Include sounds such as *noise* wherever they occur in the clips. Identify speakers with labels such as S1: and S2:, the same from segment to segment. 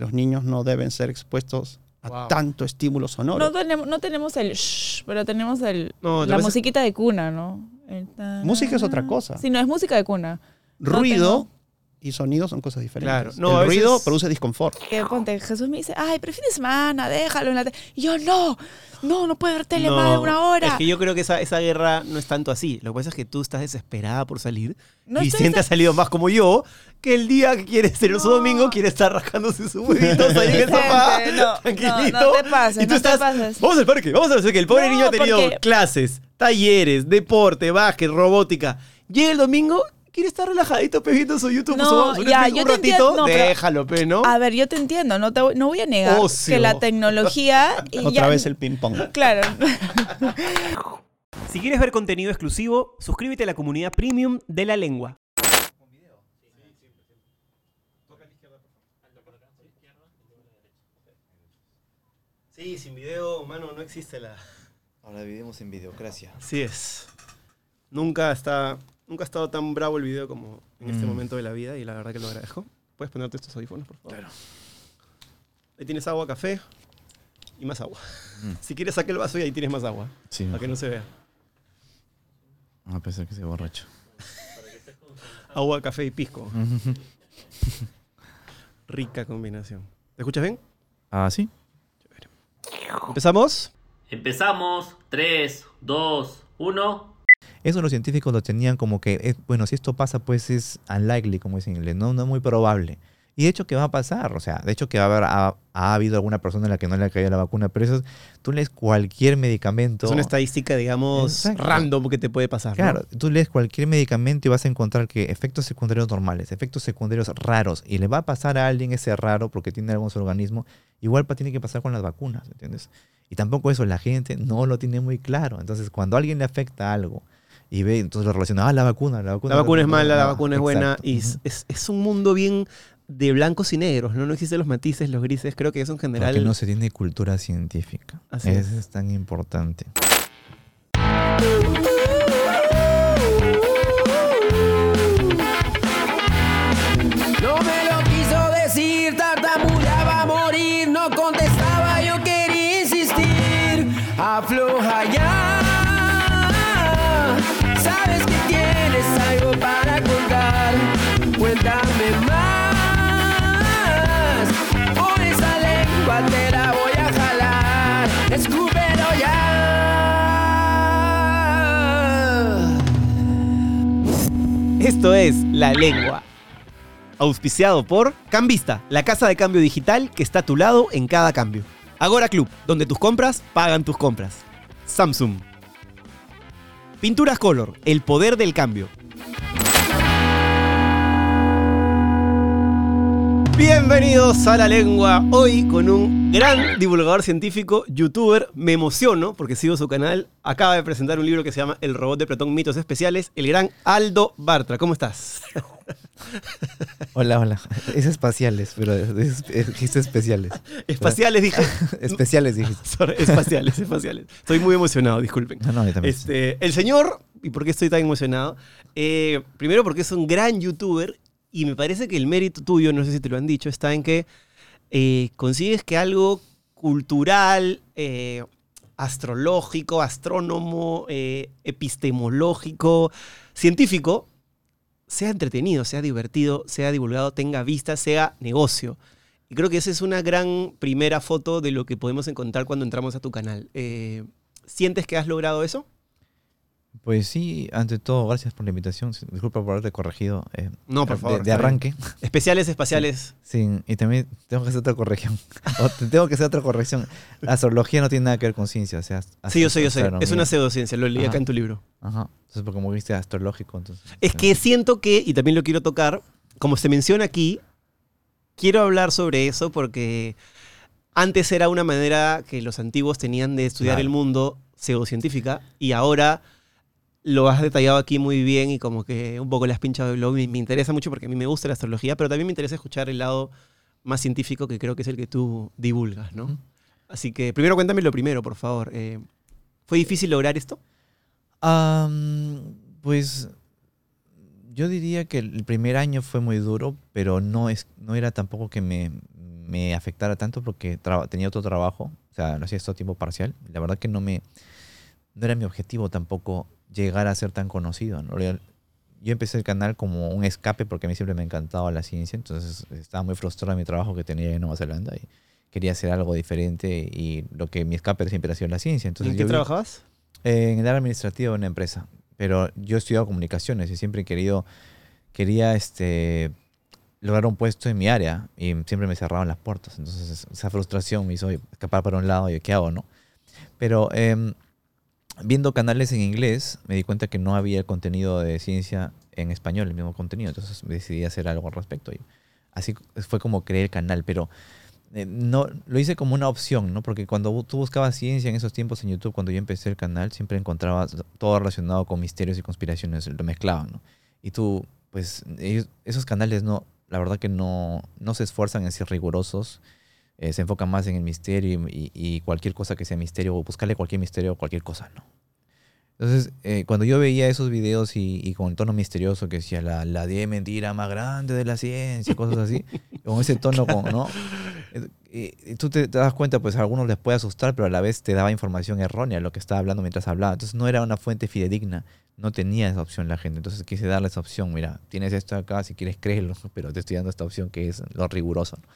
S1: los niños no deben ser expuestos a
S2: Wow.
S1: tanto estímulo sonoro.
S3: No tenemos, no tenemos el shh, pero tenemos el,
S2: No,
S3: la musiquita de cuna, ¿no? El ta-
S1: Música es otra cosa.
S3: Sí, no, es música de cuna. no
S1: ruido
S3: tengo-
S1: y sonido son cosas diferentes.
S2: Claro. No, a
S1: el ruido
S2: veces-
S1: produce disconfort.
S3: Que ponte, Jesús me dice, ay, pero fin de semana, déjalo en la tele. Y yo, no, no, no puedo ver tele
S2: No,
S3: más de una hora.
S2: Es que yo creo que esa, esa guerra no es tanto así. Lo que pasa es que tú estás desesperada por salir.
S3: No
S2: y siempre ha salido más como yo, que el día que quiere ser su
S3: No.
S2: domingo, quiere estar rascándose su huevito ahí en el sofá, tranquilito.
S3: no te pases,
S2: y tú
S3: no te
S2: estás,
S3: pases.
S2: vamos al parque, vamos a hacer que el pobre
S3: No,
S2: niño ha tenido
S3: porque-
S2: clases, talleres, deporte, básquet, robótica. Llega el domingo, quiere estar relajadito, pe, viendo su YouTube,
S3: No,
S2: su, su
S3: ya,
S2: Netflix
S3: yo
S2: un
S3: te
S2: ratito,
S3: entiendo, no, pero-
S2: déjalo, pe, ¿no?
S3: A ver, yo te entiendo, no, te voy, no voy a negar
S2: Ocio.
S3: que la tecnología... *laughs* y
S1: Otra
S3: ya-
S1: vez el ping-pong.
S3: Claro.
S2: Si quieres ver contenido exclusivo, suscríbete a la comunidad premium de la lengua. Sí, sin video, mano, no existe la...
S4: Ahora vivimos en videocracia.
S2: Así es. Nunca está, nunca ha estado tan bravo el video como en este
S4: Mm.
S2: momento de la vida y la verdad que lo agradezco. ¿Puedes ponerte estos audífonos, por favor?
S4: Claro.
S2: Ahí tienes agua, café y más agua.
S4: Mm. *laughs*
S2: Si quieres, saque el vaso y ahí tienes más agua,
S4: Sí,
S2: para que no se vea.
S4: a pesar que se borracho. *laughs*
S2: Agua, café y pisco. *laughs* Rica combinación. ¿Te escuchas bien?
S4: ah, sí.
S2: ¿Empezamos?
S5: Empezamos. 3, 2, 1.
S4: Eso los científicos lo tenían como que, eh, bueno, si esto pasa, pues es unlikely, como dicen en inglés, no, no es muy probable. Y de hecho que va a pasar, o sea, de hecho que va a haber, ha, ha habido alguna persona a la que no le ha caído la vacuna, pero eso, es- tú lees cualquier medicamento.
S2: Es una estadística, digamos,
S4: Exacto.
S2: random que te puede pasar. ¿no?
S4: Claro, tú lees cualquier medicamento y vas a encontrar que efectos secundarios normales, efectos secundarios raros, y le va a pasar a alguien ese raro porque tiene algo en su organismo, igual tiene que pasar con las vacunas, ¿entiendes? Y tampoco eso, la gente no lo tiene muy claro. Entonces, cuando a alguien le afecta algo y ve, entonces lo relaciona, ah, la vacuna, la vacuna.
S2: La vacuna es mala, la
S4: ah,
S2: vacuna es buena.
S4: exacto.
S2: Y es, es- es un mundo bien de blancos y negros, ¿no? No existen los matices, los grises. Creo que eso en general.
S4: Porque no se tiene cultura científica.
S2: Así
S4: Eso es tan importante.
S2: Esto es La Lengua. Auspiciado por Cambista, la casa de cambio digital que está a tu lado en cada cambio. Agora Club, donde tus compras pagan tus compras. Samsung. Pinturas Color, el poder del cambio. Bienvenidos a La Lengua, hoy con un gran divulgador científico, youtuber, me emociono porque sigo su canal, acaba de presentar un libro que se llama El robot de Platón, mitos especiales, el gran Aldo Bartra, ¿cómo estás? *laughs*
S4: Hola, hola. Es espaciales, pero dijiste especiales.
S2: Espaciales, dije. *laughs*
S4: Especiales dijiste. *laughs*
S2: Sorry, espaciales, espaciales. Estoy muy emocionado, disculpen.
S4: No, no, yo también.
S2: Este, el señor, ¿y por qué estoy tan emocionado? Eh, primero porque es un gran youtuber y me parece que el mérito tuyo, no sé si te lo han dicho, está en que eh, consigues que algo cultural, eh, astrológico, astrónomo, eh, epistemológico, científico, sea entretenido, sea divertido, sea divulgado, tenga vistas, sea negocio. Y creo que esa es una gran primera foto de lo que podemos encontrar cuando entramos a tu canal. ¿Sientes que has logrado eso?
S4: Pues sí, ante todo, gracias por la invitación. Disculpa por haberte corregido. eh,
S2: No, por
S4: de-
S2: favor,
S4: De,
S2: bien.
S4: arranque. *laughs*
S2: Especiales espaciales.
S4: Sí, y también tengo que hacer otra corrección. *laughs* O te- tengo que hacer otra corrección. La astrología no tiene nada que ver con ciencia. O sea,
S2: Sí, yo sé, yo sé. Es una pseudociencia, lo leí
S4: Ajá.
S2: acá en tu libro.
S4: Ajá. Entonces, porque como viste astrológico, entonces.
S2: Es que siento que, y también lo quiero tocar, como se menciona aquí, quiero hablar sobre eso porque antes era una manera que los antiguos tenían de estudiar
S4: Claro.
S2: el mundo pseudocientífica y ahora lo has detallado aquí muy bien y como que un poco le has pinchado el. Me, me interesa mucho porque a mí me gusta la astrología, pero también me interesa escuchar el lado más científico que creo que es el que tú divulgas, ¿no? Así que primero cuéntame lo primero, por favor. Eh, ¿Fue difícil lograr esto?
S4: Pues yo diría que el primer año fue muy duro, pero no, es, no era tampoco que me, me afectara tanto porque tenía otro trabajo, o sea, lo hacía esto a tiempo parcial. La verdad que no me, no era mi objetivo tampoco llegar a ser tan conocido. ¿no? Yo empecé el canal como un escape porque a mí siempre me encantaba la ciencia, entonces estaba muy frustrado en mi trabajo que tenía en Nueva Zelanda y quería hacer algo diferente y lo que mi escape siempre ha sido la ciencia. Entonces
S2: ¿En qué
S4: vi-
S2: trabajabas?
S4: en el área administrativa de una empresa, pero yo he estudiado comunicaciones y siempre he querido, quería este, lograr un puesto en mi área y siempre me cerraban las puertas. Entonces esa frustración me hizo escapar para un lado y ¿qué hago, no? Pero em, viendo canales en inglés me di cuenta que no había contenido de ciencia en español, el mismo contenido. Entonces decidí hacer algo al respecto. Y así fue como creé el canal, pero eh, no lo hice como una opción, ¿no? Porque cuando tú buscabas ciencia en esos tiempos en YouTube, cuando yo empecé el canal, siempre encontrabas todo relacionado con misterios y conspiraciones, lo mezclaban, ¿no? Y tú, pues, ellos- esos canales no, la verdad que no, no se esfuerzan en ser rigurosos, eh, se enfocan más en el misterio y, y- cualquier cosa que sea misterio, o buscarle cualquier misterio o cualquier cosa, ¿no? Entonces, eh, cuando yo veía esos videos y, y con el tono misterioso que decía la, la 10 mentira más grande de la ciencia, cosas así, *laughs* con ese tono, con, ¿no? Eh, Y, y tú te, te das cuenta, pues a algunos les puede asustar, pero a la vez te daba información errónea lo que estaba hablando mientras hablaba. Entonces no era una fuente fidedigna, no tenía esa opción la gente. Entonces quise darle esa opción, mira, tienes esto acá, si quieres créelo, *laughs* pero te estoy dando esta opción que es lo riguroso. ¿no?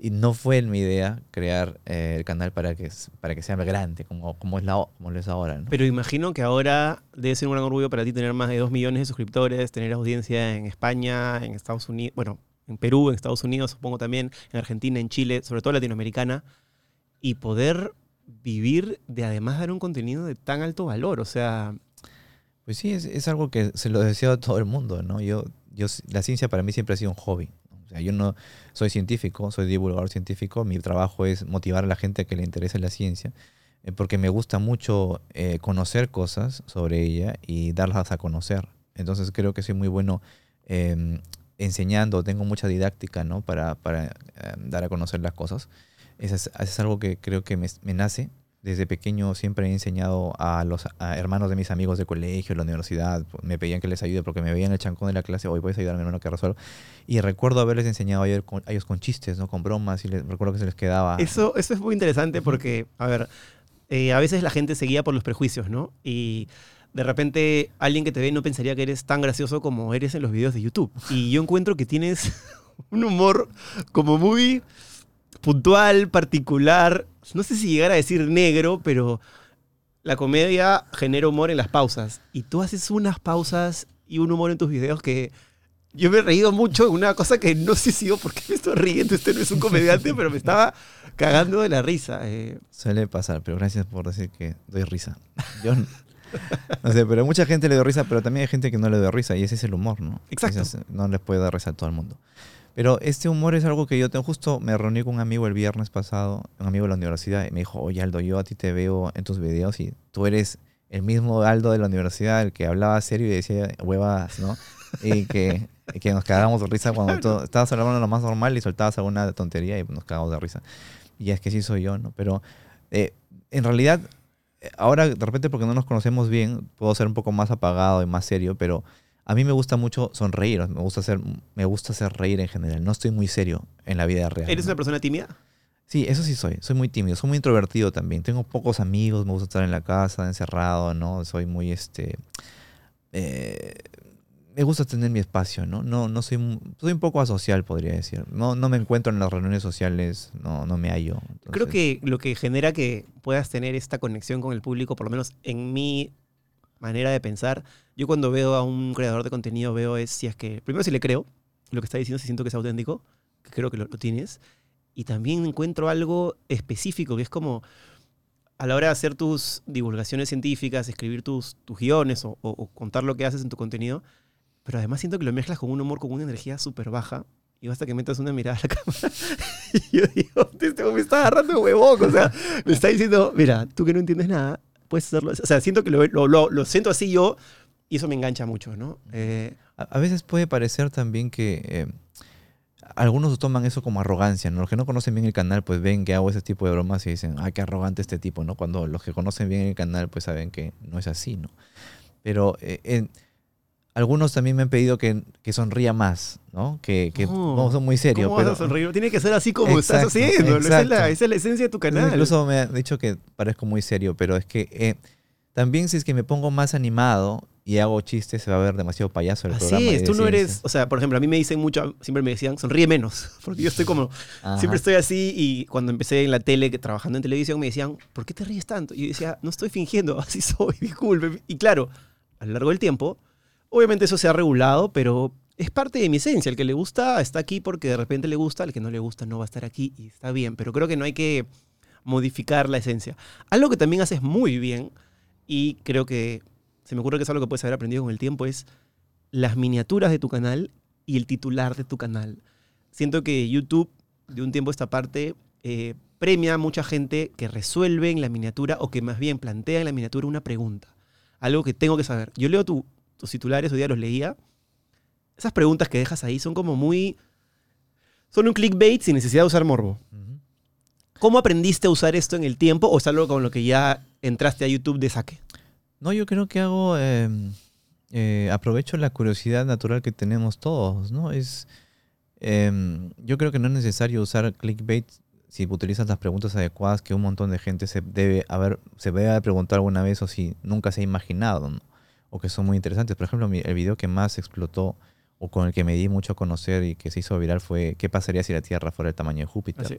S4: Y no fue mi idea crear eh, el canal para que, para que sea grande, como, como, es, la, como lo es ahora. ¿no?
S2: Pero imagino que ahora debe ser un gran orgullo para ti tener más de 2 millones de suscriptores, tener audiencia en España, en Estados Unidos, bueno, en Perú, en Estados Unidos, supongo también, en Argentina, en Chile, sobre todo latinoamericana, y poder vivir de además dar un contenido de tan alto valor. O sea,
S4: Pues sí, es, es algo que se lo deseo a todo el mundo, ¿no? Yo, yo, la ciencia para mí siempre ha sido un hobby. O sea, yo no soy científico, soy divulgador científico. Mi trabajo es motivar a la gente a que le interese la ciencia, eh, porque me gusta mucho eh, conocer cosas sobre ella y darlas a conocer. Entonces creo que soy muy bueno eh, enseñando, tengo mucha didáctica, ¿no? Para, para eh, dar a conocer las cosas. Eso es, eso es algo que creo que me nace. Desde pequeño siempre he enseñado a los a hermanos de mis amigos de colegio, de la universidad. pues, Me pedían que les ayude porque me veían el chancón de la clase. Hoy puedes ayudar a mi hermano que resuelvo. Y recuerdo haberles enseñado a ellos con, a ellos con chistes, ¿no? Con bromas. Y les, recuerdo que se les quedaba.
S2: eso, eso es muy interesante porque, a ver, eh, a veces la gente se guía por los prejuicios, ¿no? Y de repente alguien que te ve no pensaría que eres tan gracioso como eres en los videos de YouTube. Y yo encuentro que tienes *laughs* un humor como muy puntual, particular. No sé si llegar a decir negro, pero la comedia genera humor en las pausas. Y tú haces unas pausas y un humor en tus videos que yo me he reído mucho en una cosa que no sé si yo por qué me estoy riendo. Este no es un comediante, pero me estaba cagando de la risa. Eh,
S4: Suele pasar, pero gracias por decir que doy risa. Yo no, sé, pero mucha gente le doy risa, pero también hay gente que no le doy risa y ese es el humor, ¿no?
S2: Exacto.
S4: Es- no les puede dar risa a todo el mundo. Pero este humor es algo que yo tengo. Justo me reuní con un amigo el viernes pasado, un amigo de la universidad, y me dijo, oye Aldo, yo a ti te veo en tus videos y tú eres el mismo Aldo de la universidad, el que hablaba serio y decía huevas, ¿no? Y que, y que nos cagábamos de risa cuando tú estabas hablando de lo más normal y soltabas alguna tontería y nos cagábamos de risa. Y es que sí soy yo, ¿no? Pero eh, en realidad, eh, ahora de repente porque no nos conocemos bien, puedo ser un poco más apagado y más serio, pero a mí me gusta mucho sonreír, me gusta hacer, me gusta hacer reír en general. No estoy muy serio en la vida real.
S2: ¿Eres
S4: ¿no?
S2: una persona tímida?
S4: Sí, eso sí soy. Soy muy tímido, soy muy introvertido también. Tengo pocos amigos, me gusta estar en la casa, encerrado, ¿no? Soy muy, este... eh, me gusta tener mi espacio, ¿no? No, no soy, soy un poco asocial, podría decir. No, no me encuentro en las reuniones sociales, no, no me hallo.
S2: Creo que lo que genera que puedas tener esta conexión con el público, por lo menos en mi manera de pensar, yo cuando veo a un creador de contenido veo es si es que, primero si le creo, lo que está diciendo, si siento que es auténtico, que creo que lo, lo tienes, y también encuentro algo específico, que es como a la hora de hacer tus divulgaciones científicas, escribir tus, tus guiones o, o- o contar lo que haces en tu contenido, pero además siento que lo mezclas con un humor, con una energía súper baja, y basta que metas una mirada a la *laughs* cámara y yo digo, este hombre me está agarrando huevón. O sea, me está diciendo, mira, tú que no entiendes nada, puedes hacerlo. O sea, siento que lo, lo, lo- lo siento así yo y eso me engancha mucho, ¿no? Eh,
S4: A, a veces puede parecer también que eh, algunos toman eso como arrogancia, ¿no? Los que no conocen bien el canal, pues ven que hago ese tipo de bromas y dicen, ay, qué arrogante este tipo, ¿no? Cuando los que conocen bien el canal, pues saben que no es así, ¿no? Pero eh, en- Algunos también me han pedido que, que sonría más, ¿no? Que, que
S2: No.
S4: no, son muy serios.
S2: ¿Cómo
S4: pero
S2: vas a sonreír? Tiene que ser así como estás
S4: Exacto,
S2: haciendo. Esa es, la, esa es la esencia de tu canal.
S4: Incluso me han dicho que parezco muy serio, pero es que eh, también si es que me pongo más animado y hago chistes, se va a ver demasiado payaso el
S2: Así
S4: programa.
S2: es,
S4: de
S2: tú no eres,
S4: ciencia.
S2: o sea, por ejemplo, a mí me dicen mucho, siempre me decían, sonríe menos, *laughs* porque yo estoy como,
S4: Ajá.
S2: siempre estoy así y cuando empecé en la tele, trabajando en televisión, me decían, ¿por qué te ríes tanto? Y yo decía, no estoy fingiendo, *laughs* así soy, disculpe. Y claro, a lo largo del tiempo, obviamente eso se ha regulado, pero es parte de mi esencia. El que le gusta está aquí porque de repente le gusta, el que no le gusta no va a estar aquí y está bien, pero creo que no hay que modificar la esencia. Algo que también haces muy bien y creo que se me ocurre que es algo que puedes haber aprendido con el tiempo es las miniaturas de tu canal y el titular de tu canal. Siento que YouTube, de un tiempo a esta parte, eh, premia a mucha gente que resuelve en la miniatura o que más bien plantea en la miniatura una pregunta. Algo que tengo que saber. Yo leo tu- tus titulares, hoy día los leía. Esas preguntas que dejas ahí son como muy... Son un clickbait sin necesidad de usar morbo. ¿Cómo aprendiste a usar esto en el tiempo o es algo con lo que ya entraste a YouTube de saque?
S4: No, yo creo que hago, eh, eh, aprovecho la curiosidad natural que tenemos todos, ¿no? Es, em, yo creo que no es necesario usar clickbait si utilizas las preguntas adecuadas que un montón de gente se debe haber, se debe haber preguntado alguna vez o si nunca se ha imaginado, ¿no? O que son muy interesantes. Por ejemplo, el video que más explotó o con el que me di mucho a conocer y que se hizo viral fue ¿qué pasaría si la Tierra fuera del tamaño de Júpiter?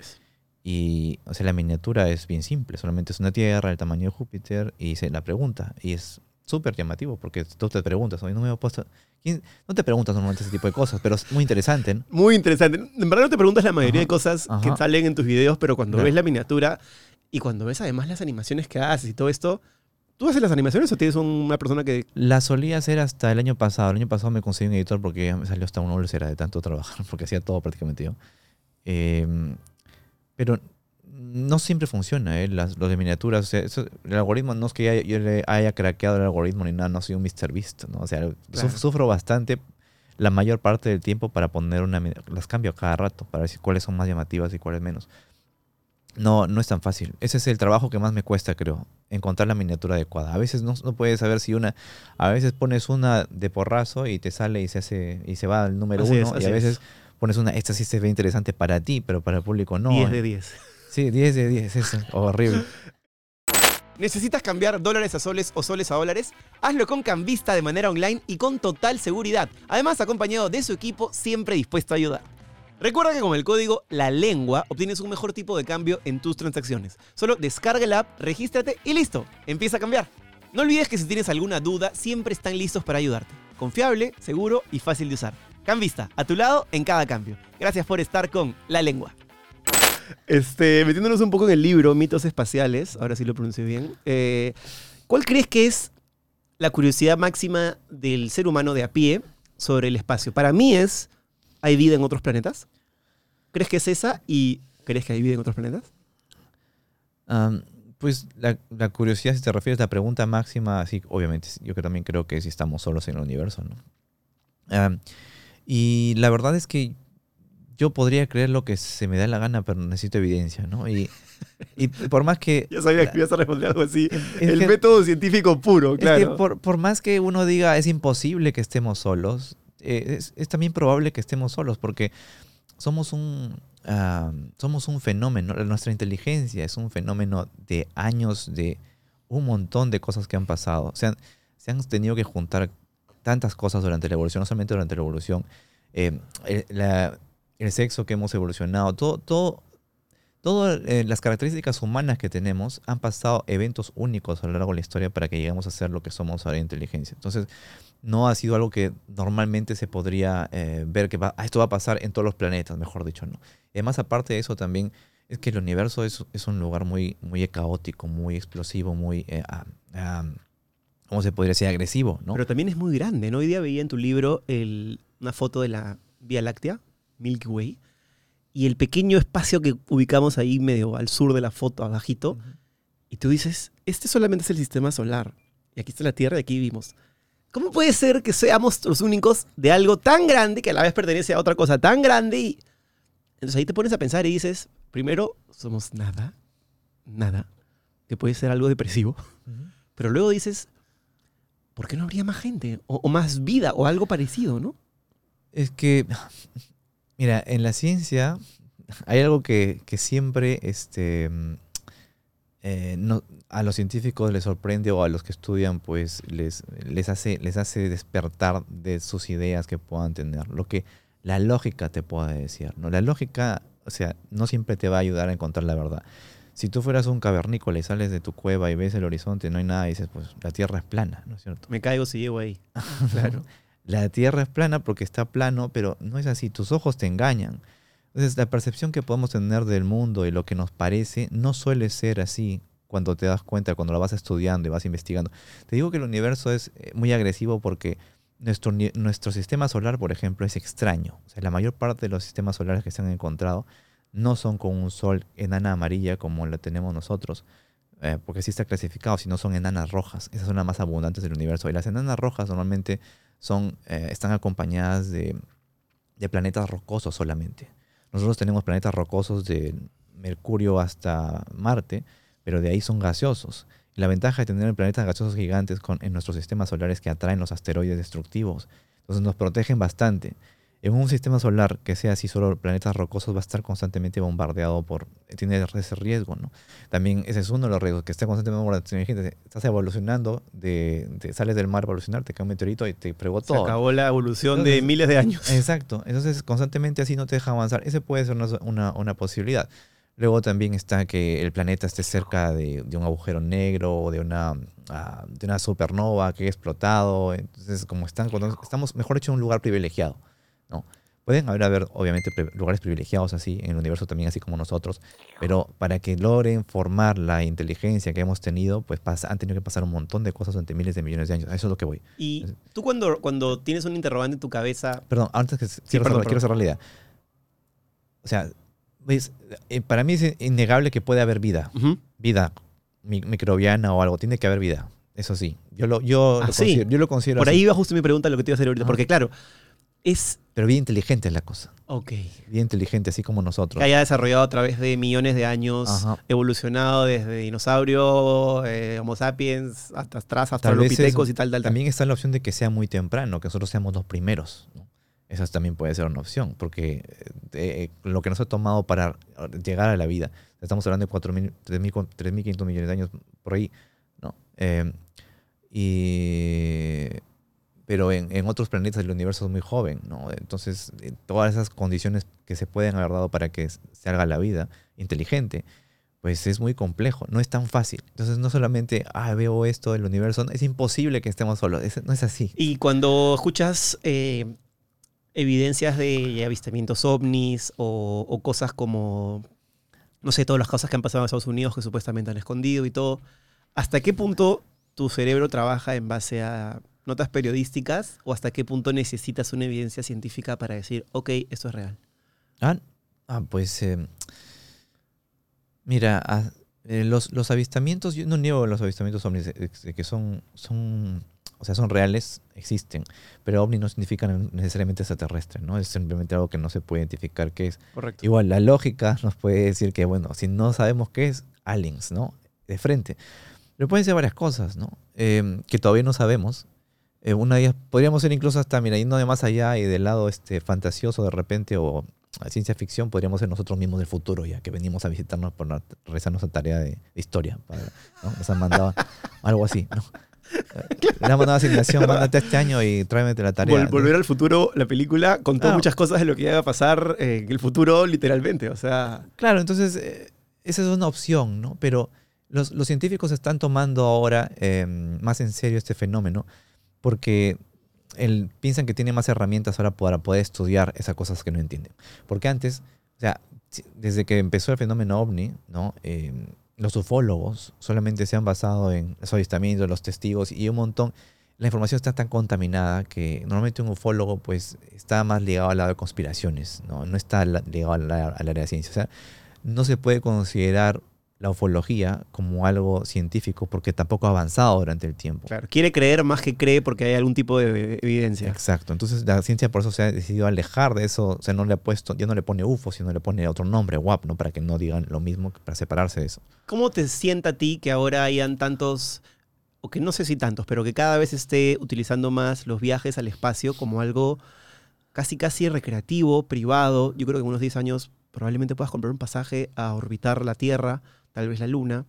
S4: Y, o sea, la miniatura es bien simple, solamente es una tierra del tamaño de Júpiter y se la pregunta. Y es súper llamativo porque tú te preguntas, oye, no me he puesto... ¿quién- No te preguntas normalmente ese tipo de cosas, pero es muy interesante, ¿no?
S2: Muy interesante. En verdad no te preguntas la mayoría
S4: Ajá,
S2: de cosas que
S4: ajá.
S2: salen en tus videos, pero cuando
S4: Claro.
S2: ves la miniatura y cuando ves además las animaciones que haces y todo esto, ¿tú haces las animaciones o tienes un- una persona que...
S4: La solía hacer hasta el año pasado. El año pasado me conseguí un editor porque me salió hasta una úlcera de tanto trabajar, *laughs* porque hacía todo prácticamente yo. Eh, pero no siempre funciona, ¿eh? Las, lo de miniaturas. o sea, eso- el algoritmo no es que ya- yo le haya craqueado el algoritmo ni nada, no soy un Mr. Beast, ¿no? O sea, suf-
S2: Claro.
S4: sufro bastante la mayor parte del tiempo para poner una... Las cambio cada rato para ver si- cuáles son más llamativas y cuáles menos. No, no es tan fácil. Ese es el trabajo que más me cuesta, creo. Encontrar la miniatura adecuada. A veces no, no puedes saber si una. A veces pones una de porrazo y te sale y se hace y se va al número
S2: Así
S4: uno. y a
S2: es.
S4: Pones una. Esta sí se ve interesante para ti, pero para el público no.
S2: 10 de 10.
S4: Sí, 10 de 10, eso. Horrible.
S2: ¿Necesitas cambiar dólares a soles o soles a dólares? Hazlo con Cambista de manera online y con total seguridad. Además, acompañado de su equipo siempre dispuesto a ayudar. Recuerda que con el código La Lengua obtienes un mejor tipo de cambio en tus transacciones. Solo descarga la app, regístrate y listo. Empieza a cambiar. No olvides que si tienes alguna duda, siempre están listos para ayudarte. Confiable, seguro y fácil de usar. Cambista, a tu lado en cada cambio. Gracias por estar con La Lengua. Este, metiéndonos un poco en el libro Mitos Espaciales, ahora sí lo pronuncié bien. eh, ¿Cuál crees que es la curiosidad máxima del ser humano de a pie sobre el espacio? Para mí es, ¿hay vida en otros planetas? ¿Crees que es esa y crees que hay vida en otros planetas?
S4: Pues la, la curiosidad, si te refieres a la pregunta máxima, sí, obviamente, yo que también creo que si estamos solos en el universo, ¿no? Y la verdad es que yo podría creer lo que se me da la gana, pero necesito evidencia, ¿no? Y, y por más que... *laughs*
S2: Ya sabía que ibas a responder algo así. El
S4: que-
S2: método científico puro,
S4: Es
S2: claro.
S4: que por, por más que uno diga es imposible que estemos solos, eh, es, es también probable que estemos solos porque somos un, ah, somos un fenómeno, nuestra inteligencia es un fenómeno de años, de un montón de cosas que han pasado. Se han, se han tenido que juntar tantas cosas durante la evolución, no solamente durante la evolución, eh, el, sexo que hemos evolucionado, todo, todo, todas eh, las características humanas que tenemos han pasado eventos únicos a lo largo de la historia para que lleguemos a ser lo que somos ahora en inteligencia. Entonces, no ha sido algo que normalmente se podría eh, ver que va, ah, esto va a pasar en todos los planetas, mejor dicho, ¿no? Además, aparte de eso, también es que el universo es, es un lugar muy, muy caótico, muy explosivo, muy, ¿cómo se podría decir? Agresivo, ¿no?
S2: Pero también es muy grande, ¿no? Hoy día veía en tu libro el- una foto de la Vía Láctea, Milky Way, y el pequeño espacio que ubicamos ahí medio al sur de la foto, abajito,
S4: Ujú.
S2: y tú dices, este solamente es el sistema solar, y aquí está la Tierra y aquí vivimos. ¿Cómo puede ser que seamos los únicos de algo tan grande que a la vez pertenece a otra cosa tan grande? Y entonces ahí te pones a pensar y dices, primero, somos nada, nada, que puede ser algo depresivo.
S4: Ujú.
S2: Pero luego dices, ¿por qué no habría más gente? O, más vida, o algo parecido, ¿no?
S4: Es que, mira, en la ciencia hay algo que, que siempre este, eh, no- a los científicos les sorprende o a los que estudian, pues les, les, hace, les hace despertar de sus ideas que puedan tener. Lo que la lógica te pueda decir. ¿no? La lógica, o sea, no siempre te va a ayudar a encontrar la verdad. Si tú fueras un cavernícola y sales de tu cueva y ves el horizonte, no hay nada, y dices, pues la Tierra es plana, ¿no es cierto?
S2: Me caigo si llego ahí. Claro.
S4: La Tierra es plana porque está plano, pero no es así. Tus ojos te engañan. Entonces, la percepción que podemos tener del mundo y lo que nos parece no suele ser así cuando te das cuenta, cuando lo vas estudiando y vas investigando. Te digo que el universo es eh, muy agresivo porque nuestro, nuestro sistema solar, por ejemplo, es extraño. O sea, la mayor parte de los sistemas solares que se han encontrado no son con un sol enana amarilla como la tenemos nosotros, eh, porque sí está clasificado, sino son enanas rojas. Esas son las más abundantes del universo. Y las enanas rojas normalmente son, eh, están acompañadas de, planetas rocosos solamente. Nosotros tenemos planetas rocosos de Mercurio hasta Marte, pero de ahí son gaseosos. La ventaja de tener planetas gaseosos gigantes en nuestro sistema solar es que atraen los asteroides destructivos. Entonces nos protegen bastante. En un sistema solar que sea así solo planetas rocosos va a estar constantemente bombardeado por... Tiene ese riesgo, ¿no? También ese es uno de los riesgos, que esté constantemente bombardeado. Imagínate, Estás evolucionando, de, de- sales del mar a evolucionar, te cae un meteorito y te fregó
S2: Se
S4: todo.
S2: acabó la evolución de miles de años. *laughs*
S4: Exacto. Entonces, constantemente así no te deja avanzar. Ese puede ser una, una- una posibilidad. Luego también está que el planeta esté cerca de, de un agujero negro o de una, ah, de una supernova que ha explotado. Entonces, como están, estamos, mejor dicho, en un lugar privilegiado. ¿No? Pueden haber, haber, obviamente, lugares privilegiados así, en el universo también, así como nosotros, pero para que logren formar la inteligencia que hemos tenido, pues pasa- han tenido que pasar un montón de cosas durante miles de millones de años. A eso es lo que voy.
S2: Y tú cuando, cuando tienes un interrogante en tu cabeza,
S4: Perdón, antes que quiero,
S2: perdón,
S4: cerrar,
S2: perdón.
S4: quiero cerrar la idea. O sea, ¿ves? Eh, para mí es innegable que puede haber vida. Vida mi- microbiana o algo. Tiene que haber vida. Eso sí. Yo lo, yo
S2: Ah,
S4: lo,
S2: sí.
S4: considero, yo lo considero
S2: por
S4: así.
S2: ahí iba justo mi pregunta, lo que te iba a hacer ahorita, porque claro, es...
S4: Pero bien inteligente es la cosa.
S2: Ok.
S4: Bien inteligente, así como nosotros.
S2: Que haya desarrollado a través de millones de años,
S4: Ajá.
S2: evolucionado desde dinosaurio, eh, Homo sapiens, hasta atrás, hasta los pitecos y tal, tal, tal.
S4: También está la opción de que sea muy temprano, que nosotros seamos los primeros. ¿no? Esa también puede ser una opción, porque eh, eh, lo que nos ha tomado para llegar a la vida, estamos hablando de 4.000, 3.000, 3.500 millones de años por ahí, ¿no? Eh, y, pero en, otros planetas el universo es muy joven, ¿no? Entonces, eh, todas esas condiciones que se pueden haber dado para que se haga la vida inteligente, pues es muy complejo, no es tan fácil. Entonces, no solamente, ah, veo esto del universo, es imposible que estemos solos, no es así.
S2: Y cuando escuchas eh, evidencias de avistamientos ovnis o cosas como, no sé, todas las cosas que han pasado en Estados Unidos que supuestamente han escondido y todo, ¿hasta qué punto tu cerebro trabaja en base a notas periodísticas o hasta qué punto necesitas una evidencia científica para decir, ok, esto es real?
S4: Ah, ah, pues eh, mira, ah, eh, los, los avistamientos, yo no niego los avistamientos ovnis, eh, que son, son, o sea, son reales, existen, pero ovni no significa necesariamente extraterrestre, ¿no? Es simplemente algo que no se puede identificar qué es.
S2: Correcto.
S4: Igual, la lógica *laughs* nos puede decir que, bueno, si no sabemos qué es, aliens, ¿no? De frente. Pero pueden ser varias cosas, ¿no? Eh, que todavía no sabemos. Eh, una de ellas podríamos ser incluso hasta, mira, yendo de más allá y del lado este, fantasioso de repente o ciencia ficción, podríamos ser nosotros mismos del futuro, ya que venimos a visitarnos por la- realizar nuestra tarea de, de historia. para- ¿no? Nos han mandado *laughs* algo así, ¿no? Eh, Le han mandado asignación, mándate este año y tráemete la tarea.
S2: Vol- Volver al futuro, la película, contó
S4: Ah.
S2: muchas cosas de lo que iba a pasar eh, en el futuro literalmente. O sea,
S4: Claro, entonces eh, esa es una opción, ¿no? Pero los, los científicos están tomando ahora eh, más en serio este fenómeno porque el- piensan que tienen más herramientas ahora para poder estudiar esas cosas que no entienden. Porque antes, o sea, desde que empezó el fenómeno ovni, ¿no? Eh, los ufólogos solamente se han basado en los avistamientos, los testigos y un montón. La información está tan contaminada que normalmente un ufólogo pues está más ligado al lado de conspiraciones, no, no está ligado al área de ciencia. O sea, no se puede considerar la ufología como algo científico porque tampoco ha avanzado durante el tiempo.
S2: claro, quiere creer más que cree porque hay algún tipo de evidencia.
S4: Exacto. Entonces la ciencia por eso se ha decidido alejar de eso. O sea, no le ha puesto, ya no le pone UFO, sino le pone otro nombre, WAP, ¿no? Para que no digan lo mismo, para separarse de eso.
S2: ¿Cómo te sienta a ti que ahora hayan tantos o que no sé si tantos, pero que cada vez esté utilizando más los viajes al espacio como algo casi casi recreativo, privado. Yo creo que en unos 10 años probablemente puedas comprar un pasaje a orbitar la Tierra, tal vez la Luna.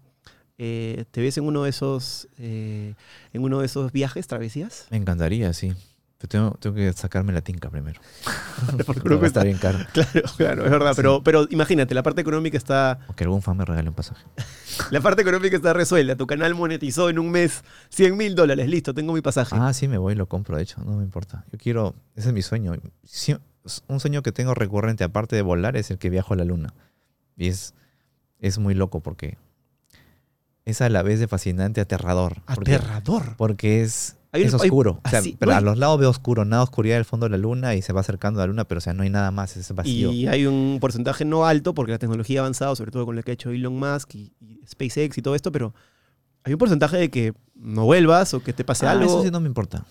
S2: Eh, ¿Te ves en uno de esos eh, en uno de esos viajes, travesías?
S4: Me encantaría, sí. Pero tengo, tengo que sacarme la tinca primero. *laughs*
S2: Porque
S4: está bien caro.
S2: Claro, claro, es verdad. Pero, pero imagínate, la parte económica está.
S4: O que algún fan me regale un pasaje. *laughs*
S2: La parte económica está resuelta. Tu canal monetizó en un mes 100 mil dólares. Listo, tengo mi pasaje.
S4: Ah, sí, me voy y lo compro, de hecho, no me importa. Yo quiero, ese es mi sueño. Un sueño que tengo recurrente, aparte de volar, es el que viajo a la luna. Y es, es muy loco porque es a la vez de fascinante, aterrador.
S2: Aterrador.
S4: porque es,
S2: Hay
S4: oscuro. o sea,
S2: así,
S4: pero
S2: no
S4: a los lados veo oscuro, nada oscuridad del fondo de la luna y se va acercando a la luna, pero o sea, no hay nada más, es vacío.
S2: Y hay un porcentaje no alto porque la tecnología ha avanzado, sobre todo con lo que ha hecho Elon Musk y, y SpaceX y todo esto, pero hay un porcentaje de que no vuelvas o que te pase
S4: Ah,
S2: algo.
S4: Eso sí no me importa.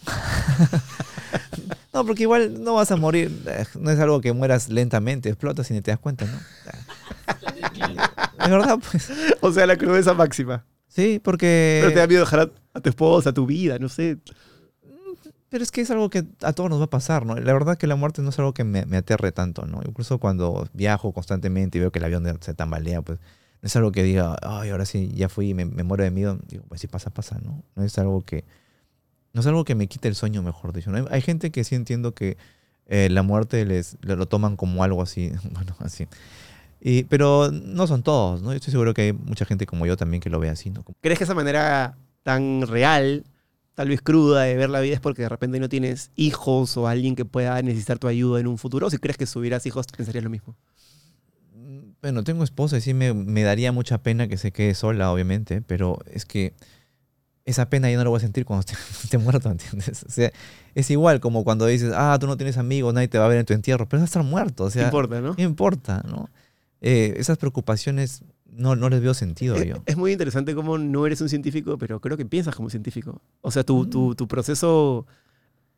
S4: *laughs* no, porque igual no vas a morir. eh, No es algo que mueras lentamente, explotas y ni te das cuenta, ¿no? *laughs* Es verdad, pues. *laughs*
S2: O sea, la crudeza máxima.
S4: Sí, porque.
S2: Pero te da miedo dejar a, a tu esposa, a tu vida, no sé.
S4: Pero es que es algo que a todos nos va a pasar, ¿no? La verdad que la muerte no es algo que me, me aterre tanto, ¿no? Incluso cuando viajo constantemente y veo que el avión se tambalea, pues no es algo que diga, ay, ahora sí, ya fui y me, me muero de miedo. Digo, pues si pasa, pasa, ¿no? No es algo que, no es algo que me quite el sueño, mejor dicho. ¿no? Hay, hay gente que sí entiendo que eh, la muerte les, lo toman como algo así, *laughs* bueno, así. Y, pero no son todos, ¿no? Yo estoy seguro que hay mucha gente como yo también que lo ve así, ¿no?
S2: ¿Crees que esa manera tan real, tal vez cruda de ver la vida es porque de repente no tienes hijos o alguien que pueda necesitar tu ayuda en un futuro? O si crees que si tuvieras hijos pensarías lo mismo.
S4: Bueno, tengo esposa y sí me, me daría mucha pena que se quede sola, obviamente, pero es que esa pena ya no la voy a sentir *laughs* cuando esté, muerto, ¿entiendes? O sea, es igual como cuando dices, ah, tú no tienes amigos, nadie te va a ver en tu entierro, pero vas a estar muerto, o
S2: No
S4: sea,
S2: importa, ¿no?
S4: ¿qué importa, no? Eh, esas preocupaciones no, no les veo sentido
S2: Es,
S4: yo.
S2: es muy interesante cómo no eres un científico, pero creo que piensas como científico. O sea, tu, tu, tu proceso...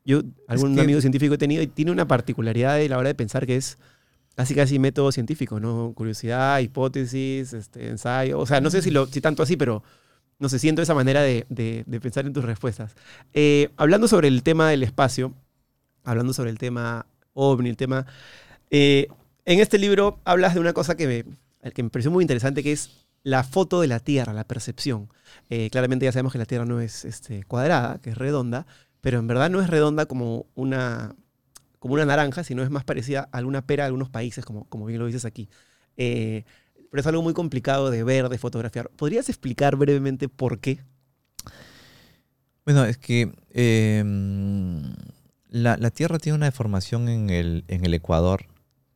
S2: Yo algún
S4: que-
S2: amigo científico he tenido y tiene una particularidad a la hora de pensar que es casi casi método científico, ¿no? Curiosidad, hipótesis, este, ensayo. O sea, no sé si, lo, si tanto así, pero no sé, siento esa manera de, de- de pensar en tus respuestas. Eh, hablando sobre el tema del espacio, hablando sobre el tema ovni, el tema... eh, en este libro hablas de una cosa que me, que me pareció muy interesante, que es la foto de la Tierra, la percepción. Eh, claramente ya sabemos que la Tierra no es este, cuadrada, que es redonda, pero en verdad no es redonda como una, como una naranja, sino es más parecida a alguna pera de algunos países, como, como bien lo dices aquí. Eh, pero es algo muy complicado de ver, de fotografiar. ¿Podrías explicar brevemente por qué?
S4: Bueno, es que eh, la, la Tierra tiene una deformación en el, en el Ecuador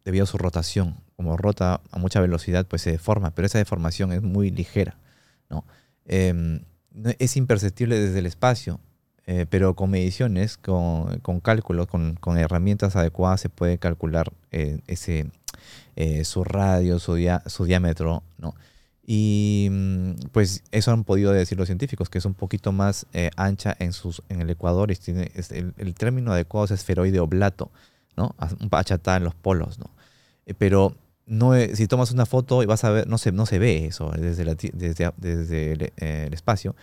S4: debido a su rotación. Como rota a mucha velocidad, pues se deforma, pero esa deformación es muy ligera. ¿no? No- es imperceptible desde el espacio, eh, pero con mediciones, con, con cálculos, con, con herramientas adecuadas se puede calcular eh, ese, eh, su radio, su, diámetro, ¿no? Y mm, pues eso han podido decir los científicos, que es un poquito más ancha en, sus, en el ecuador. Y tiene, el, término adecuado es esferoide oblato, ¿no? Un achatada en los polos, ¿no? Eh, pero no, es- si tomas una foto y vas a ver, no se, no se ve eso desde, la desde, desde el, eh, el espacio.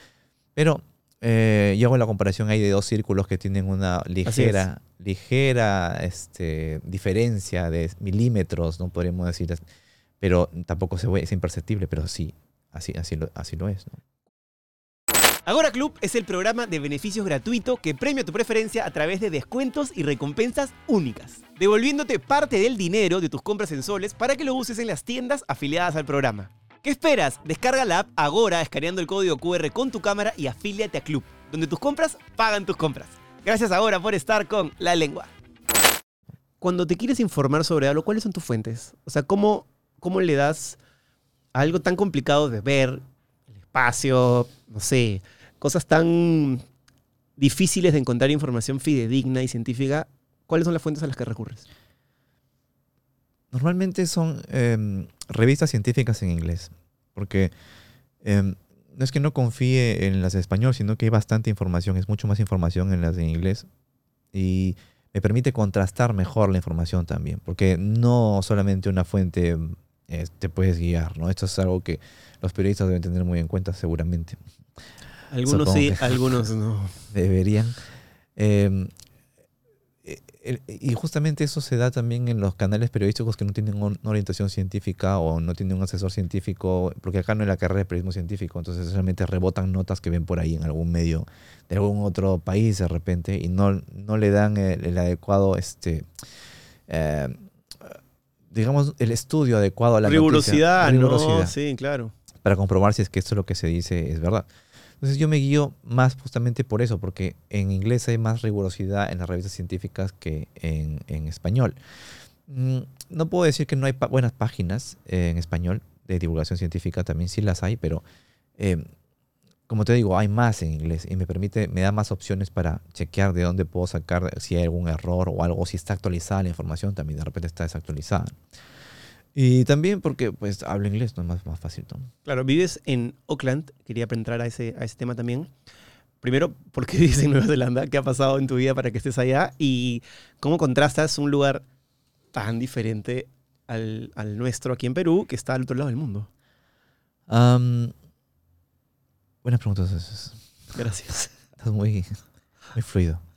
S4: Pero eh, yo hago la comparación ahí de dos círculos que tienen una ligera, ligera este, diferencia de milímetros, no podríamos decir, pero tampoco se ve, es imperceptible, pero sí, así, así, lo, así lo es. ¿no?
S2: Agora Club es el programa de beneficios gratuito que premia tu preferencia a través de descuentos y recompensas únicas, devolviéndote parte del dinero de tus compras en soles para que lo uses en las tiendas afiliadas al programa. ¿Qué esperas? Descarga la app Agora escaneando el código QR con tu cámara y afíliate a Club, donde tus compras pagan tus compras. Gracias Agora por estar con La Lengua. Cuando te quieres informar sobre algo, ¿cuáles son tus fuentes? O sea, ¿cómo, cómo le das a algo tan complicado de ver, el espacio, no sé, cosas tan difíciles de encontrar información fidedigna y científica, ¿cuáles son las fuentes a las que recurres?
S4: Normalmente son em, revistas científicas en inglés, porque em, no es que no confíe en las de español, sino que hay bastante información, es mucho más información en las de inglés y me permite contrastar mejor la información también, porque no solamente una fuente eh, te puedes guiar, ¿no? Esto es algo que los periodistas deben tener muy en cuenta seguramente.
S2: Algunos
S4: Supongo
S2: sí, algunos *laughs* no.
S4: deberían. Eh, eh, y justamente eso se da también en los canales periodísticos que no tienen un- una orientación científica o no tienen un asesor científico, porque acá no es la carrera de periodismo científico, entonces realmente rebotan notas que ven por ahí en algún medio de algún otro país de repente y no, no le dan el, el adecuado, este, eh, digamos, el estudio adecuado a la
S2: Rigurosidad,
S4: noticia.
S2: ¿no?
S4: Rigurosidad
S2: Sí, claro.
S4: para comprobar si es que esto es lo que se dice es verdad. Entonces yo me guío más justamente por eso, porque en inglés hay más rigurosidad en las revistas científicas que en, en español. Mm, No puedo decir que no hay buenas páginas eh, en español de divulgación científica, también sí las hay, pero eh, como te digo, hay más en inglés y me permite, me da más opciones para chequear de dónde puedo sacar si hay algún error o algo, si está actualizada la información, también de repente está desactualizada. Y también porque pues hablo inglés, no es más, más fácil. ¿no?
S2: Claro, vives en Auckland. Quería entrar a ese, a ese tema también. Primero, ¿por qué *laughs* vives en Nueva Zelanda? ¿Qué ha pasado en tu vida para que estés allá? Y cómo contrastas un lugar tan diferente al, al nuestro aquí en Perú, que está al otro lado del mundo.
S4: Am, buenas preguntas. esas.
S2: Gracias.
S4: Estás muy, muy fluido. *laughs*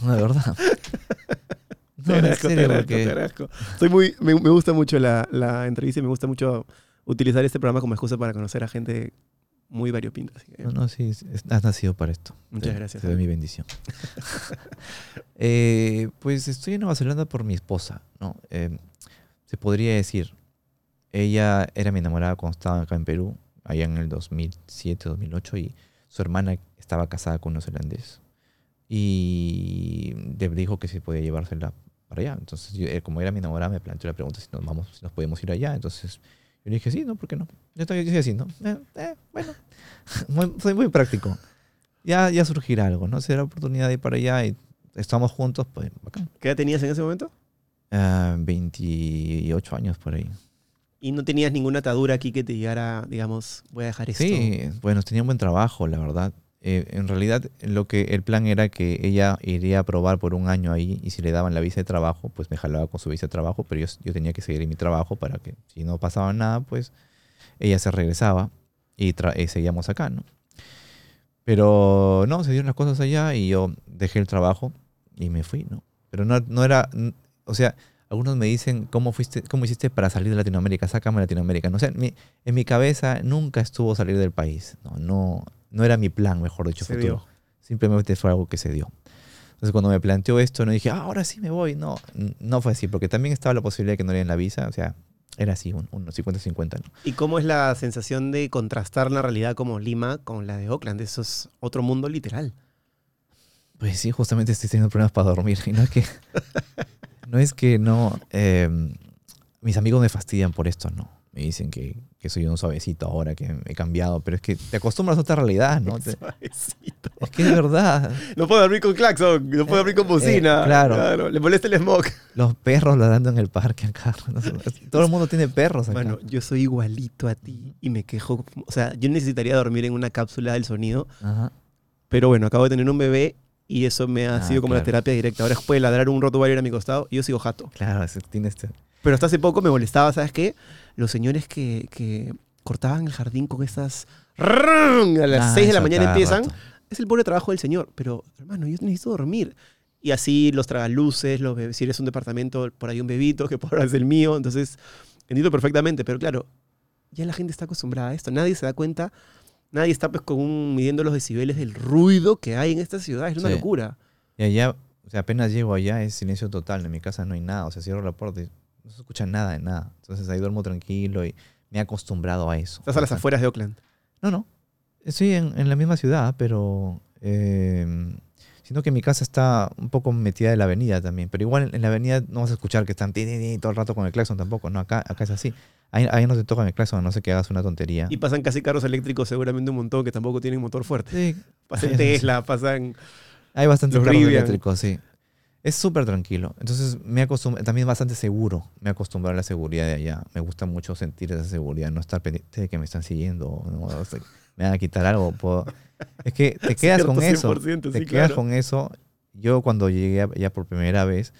S4: No, de verdad. No,
S2: Te
S4: serio,
S2: agradezco,
S4: porque
S2: te agradezco. Soy muy, me, me gusta mucho la, la entrevista y me gusta mucho utilizar este programa como excusa para conocer a gente muy variopinta. así que
S4: No, no, sí, has nacido para esto.
S2: Muchas
S4: Te-
S2: gracias,
S4: Te doy mi bendición. *laughs* Eh, pues estoy en Nueva Zelanda por mi esposa, ¿no? Eh, se podría decir, ella era mi enamorada cuando estaba acá en Perú, allá en el 2007, 2008, y su hermana estaba casada con un neozelandés. Y le dijo que si podía llevársela para allá. Entonces, yo, eh, como era mi enamorada, me planteó la pregunta si nos, vamos, si nos podíamos ir allá. Entonces, yo le dije, sí, ¿no? ¿Por qué no? Yo soy así, ¿no? Eh, eh, bueno, *laughs* muy- soy muy práctico. Ya, ya surgirá algo, ¿no? Será oportunidad de ir para allá y estamos juntos, pues, bacán.
S2: ¿Qué edad tenías en ese momento?
S4: Ah, 28 años por ahí.
S2: Y no tenías ninguna atadura aquí que te llegara, digamos, voy a dejar esto.
S4: Sí, bueno, tenía un buen trabajo, la verdad. Eh, en realidad, lo que el plan era que ella iría a probar por un año ahí y si le daban la visa de trabajo, pues me jalaba con su visa de trabajo, pero yo, yo tenía que seguir en mi trabajo para que si no pasaba nada, pues ella se regresaba y, y seguíamos acá, ¿no? Pero no, se dieron las cosas allá y yo dejé el trabajo y me fui, ¿no? Pero no, no era, o sea, algunos me dicen, ¿cómo, fuiste, ¿cómo hiciste para salir de Latinoamérica? Sácame Latinoamérica. No, sea, en mi, en mi cabeza nunca estuvo salir del país. No, no, no era mi plan, mejor dicho,
S2: Se
S4: futuro.
S2: dio.
S4: Simplemente fue algo que se dio. Entonces cuando me planteó esto, no dije, "Ah, ahora sí me voy. No, no fue así, porque también estaba la posibilidad de que no le den la visa. O sea, era así, un, un 50-50. ¿no?
S2: ¿Y cómo es la sensación de contrastar la realidad como Lima con la de Oakland? Eso es otro mundo literal.
S4: Pues sí, justamente estoy teniendo problemas para dormir. Y no es que *laughs* no. Es que no eh, mis amigos me fastidian por esto, ¿no? Me dicen que, que soy un suavecito ahora, que he cambiado, pero es que te acostumbras a otra realidad, ¿no?
S2: Suavecito.
S4: es que es verdad.
S2: No puedo dormir con claxon, no puedo dormir con bocina.
S4: Eh, claro.
S2: Le molesta el smog.
S4: Los perros ladrando en el parque acá. *laughs* Todo el mundo tiene perros acá.
S2: Bueno, yo soy igualito a ti y me quejo. O sea, yo necesitaría dormir en una cápsula del sonido,
S4: Ajá.
S2: pero bueno, acabo de tener un bebé y eso me ha
S4: Ah,
S2: sido como la
S4: claro.
S2: terapia directa. Ahora puede ladrar un rottweiler a mi costado y yo sigo jato.
S4: Claro, ese- tiene este.
S2: Pero hasta hace poco me molestaba, ¿sabes qué? Los señores que, que cortaban el jardín con estas... A las
S4: Ah,
S2: 6 de la
S4: eso
S2: mañana empiezan.
S4: rato.
S2: Es el pobre trabajo del señor. Pero, hermano, yo necesito dormir. Y así los tragaluces, los bebés, si eres un departamento, por ahí un bebito, que por ahora es el mío. Entonces, entiendo perfectamente. Pero claro, ya la gente está acostumbrada a esto. Nadie se da cuenta. Nadie está pues con un, midiendo los decibeles del ruido que hay en esta ciudad. Es una
S4: Sí.
S2: locura.
S4: Y allá, o sea, apenas llego allá es silencio total. En mi casa no hay nada. O sea, cierro la puerta y no se escucha nada de nada. Entonces ahí duermo tranquilo y me he acostumbrado a eso.
S2: Estás a las afueras de Oakland.
S4: No, no. Estoy en, en la misma ciudad, pero. Eh, sino que mi casa está un poco metida de la avenida también. Pero igual en, en la avenida no vas a escuchar que están ti, ti, ti todo el rato con el claxon tampoco. No, acá, acá es así. Ahí, ahí no te tocan el claxon, no sé que hagas una tontería.
S2: Y pasan casi carros eléctricos seguramente un montón que tampoco tienen motor fuerte.
S4: Sí,
S2: Pasan
S4: Eso.
S2: Tesla, pasan...
S4: hay bastantes
S2: Los
S4: carros
S2: Rivian.
S4: eléctricos, sí. Es súper tranquilo. Entonces, me acostum- también bastante seguro. Me acostumbrado a la seguridad de allá. Me gusta mucho sentir esa seguridad, no estar pendiente de que me están siguiendo. ¿no? O sea, me van a quitar algo. puedo- Es que te quedas con
S2: Cierto,
S4: eso.
S2: 100%,
S4: te
S2: sí,
S4: quedas
S2: claro.
S4: con eso. Yo cuando llegué allá por primera vez,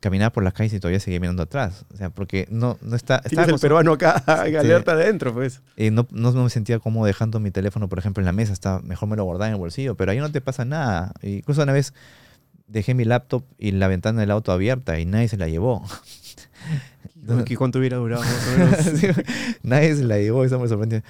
S4: caminaba por las calles y todavía seguía mirando atrás. O sea, porque no, no está...
S2: Tienes el peruano acá *laughs*
S4: Sí.
S2: alerta adentro, pues.
S4: eh, no, no me sentía cómodo dejando mi teléfono, por ejemplo, en la mesa. Estaba, mejor me lo guardaba en el bolsillo, pero ahí no te pasa nada. Incluso una vez dejé mi laptop y la ventana del auto abierta y nadie se la llevó. *laughs*
S2: Aquí, ¿Cuánto hubiera durado? *laughs*
S4: Sí, nadie se la llevó, eso me sorprendió.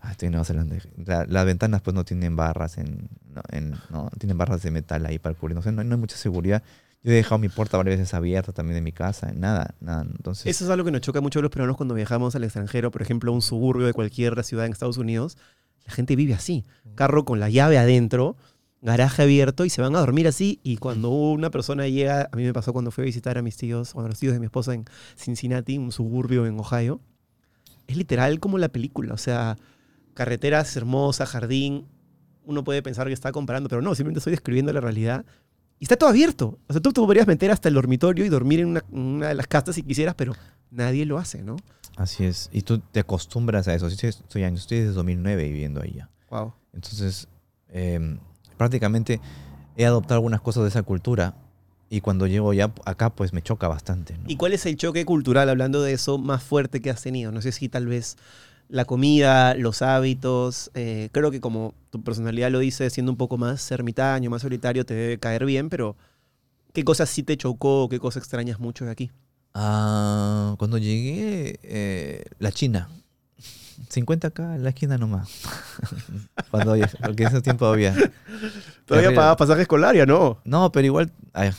S4: Ah, estoy en Nueva Zelanda. La- las ventanas pues no tienen barras en, no, en- no, tienen barras de metal ahí para cubrir. No, sé, no, no hay mucha seguridad. Yo he dejado mi puerta varias veces abierta también de mi casa. Nada, nada. Entonces,
S2: Eso es algo que nos choca mucho a los peruanos cuando viajamos al extranjero, por ejemplo, a un suburbio de cualquier ciudad en Estados Unidos. La gente vive así. Carro con la llave adentro, garaje abierto y se van a dormir así. Y cuando una persona llega, a mí me pasó cuando fui a visitar a mis tíos, o a los tíos de mi esposa en Cincinnati, un suburbio en Ohio, es literal como la película. O sea, carreteras hermosas, jardín. Uno puede pensar que está comparando, pero no, simplemente estoy describiendo la realidad. Y está todo abierto. O sea, tú te podrías meter hasta el dormitorio y dormir en una, una de las casas si quisieras, pero nadie lo hace, ¿no?
S4: así es. Y tú te acostumbras a eso. Sí, Estoy, estoy, desde 2009 viviendo ahí ya.
S2: Wow.
S4: Entonces, eh, prácticamente he adoptado algunas cosas de esa cultura. Y cuando llego ya acá, pues me choca bastante. ¿no?
S2: ¿Y cuál es el choque cultural, hablando de eso, más fuerte que has tenido? No sé si tal vez la comida, los hábitos. eh, creo que como tu personalidad lo dice, siendo un poco más ermitaño, más solitario, te debe caer bien, pero ¿qué cosas sí te chocó qué cosas extrañas mucho de aquí?
S4: Ah, cuando llegué, eh, la China. 50k en la esquina nomás. *laughs* cuando, porque en ese tiempo había.
S2: Todavía pagabas pasaje escolar, ya no.
S4: No, pero igual,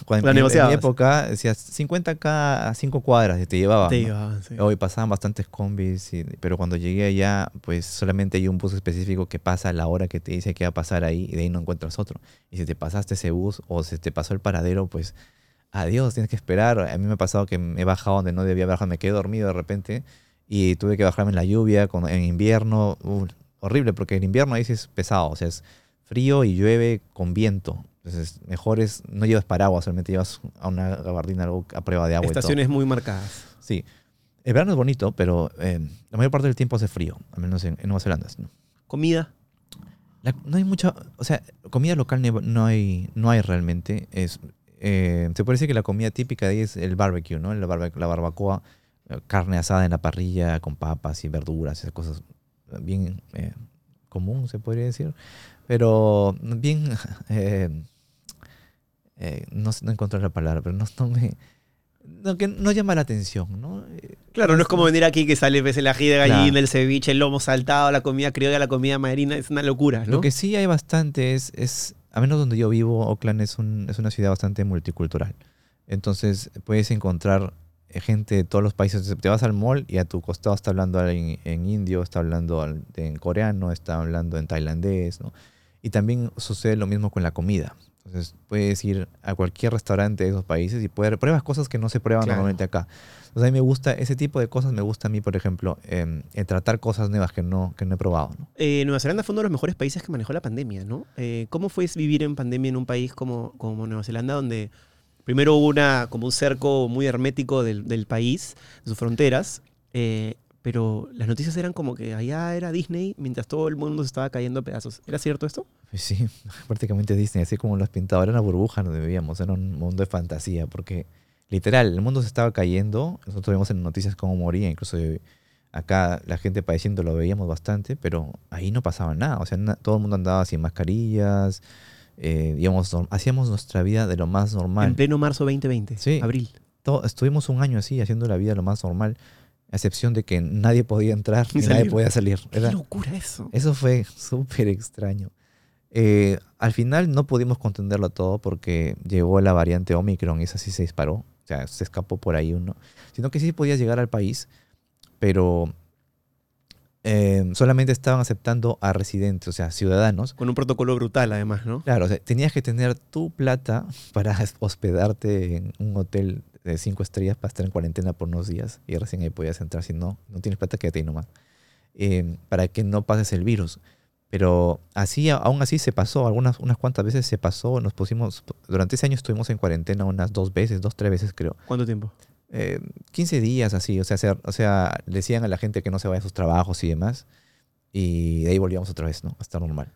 S4: cuando,
S2: La
S4: en, mi- en mi época decías 50k a 5 cuadras y te llevaban.
S2: Te
S4: ¿no?
S2: llevaban, sí.
S4: Hoy pasaban bastantes combis, y- pero cuando llegué allá, pues solamente hay un bus específico que pasa a la hora que te dice que va a pasar ahí y de ahí no encuentras otro. Y si te pasaste ese bus o se te pasó el paradero, pues adiós, tienes que esperar. A mí me ha pasado que me he bajado donde no debía bajar, me quedé dormido de repente y tuve que bajarme en la lluvia, con- en invierno. Uh, horrible, porque el invierno ahí sí es pesado, o sea, es frío y llueve con viento. Entonces, mejor es, no llevas paraguas, solamente llevas a una gabardina algo a prueba de agua. y todo.
S2: Estaciones muy marcadas.
S4: Sí. El verano es bonito, pero eh, la mayor parte del tiempo hace frío, al menos en, en Nueva Zelanda. ¿no?
S2: Comida.
S4: La- no hay mucha, o sea, comida local no hay, no hay realmente. Es, eh, se puede decir que la comida típica de ahí es el barbecue, ¿no? La, barba- la barbacoa, carne asada en la parrilla con papas y verduras, esas cosas bien eh, común, se podría decir. Pero bien, *laughs* eh, eh, no, no encontré la palabra, pero no, no me... No, que no llama la atención, ¿no?
S2: Claro, no es como venir aquí que sale ves, el ají de gallina,
S4: Claro.
S2: el ceviche, el lomo saltado, la comida criolla, la comida marina. Es una locura, ¿no?
S4: Lo que sí hay bastante es, es a menos donde yo vivo, Oakland es, un- es una ciudad bastante multicultural. Entonces puedes encontrar gente de todos los países. Te vas al mall y a tu costado está hablando alguien en indio, está hablando en coreano, está hablando en tailandés, ¿no? Y también sucede lo mismo con la comida. Entonces puedes ir a cualquier restaurante de esos países y puedes, pruebas cosas que no se prueban
S2: Claro.
S4: normalmente acá. Entonces a mí me gusta, ese tipo de cosas me gusta a mí, por ejemplo, em, en tratar cosas nuevas que no, que no he probado, ¿no?
S2: Eh, Nueva Zelanda fue uno de los mejores países que manejó la pandemia, ¿no? Eh, ¿Cómo fue vivir en pandemia en un país como, como Nueva Zelanda, donde primero hubo una, como un cerco muy hermético del, país, de sus fronteras, eh, pero las noticias eran como que allá era Disney mientras todo el mundo se estaba cayendo a pedazos. ¿Era cierto esto?
S4: Pues sí, *laughs* prácticamente Disney, así como lo has pintado, era una burbuja donde vivíamos, era un mundo de fantasía, porque literal, el mundo se estaba cayendo, nosotros vimos en noticias cómo moría, incluso acá la gente padeciendo lo veíamos bastante, pero ahí no pasaba nada, o sea, todo el mundo andaba sin mascarillas, eh, norm- hacíamos nuestra vida de lo más normal.
S2: En pleno marzo 2020,
S4: Sí.
S2: abril.
S4: Todo- estuvimos un año así, haciendo la vida lo más normal, a excepción de que nadie podía entrar *laughs*
S2: ni
S4: nadie podía salir.
S2: ¡Qué locura eso!
S4: eso fue súper extraño. Eh, al final no pudimos contenderlo todo porque llegó la variante Omicron y esa sí se disparó. O sea, se escapó por ahí uno. Sino que sí podía llegar al país, pero eh, solamente estaban aceptando a residentes, o sea, ciudadanos.
S2: Con un protocolo brutal, además, ¿no?
S4: Claro, o sea, tenías que tener tu plata *laughs* para hospedarte en un hotel de cinco estrellas para estar en cuarentena por unos días y recién ahí podías entrar. Si no, no tienes plata, quédate ahí nomás. Eh, para que no pases el virus. Pero así, aún así se pasó, algunas unas cuantas veces se pasó, nos pusimos, durante ese año estuvimos en cuarentena unas dos veces, dos, tres veces creo.
S2: ¿Cuánto tiempo?
S4: Eh, 15 días así, o sea, se- o sea, decían a la gente que no se vaya a sus trabajos y demás. Y de ahí volvíamos otra vez, ¿no? A estar normal.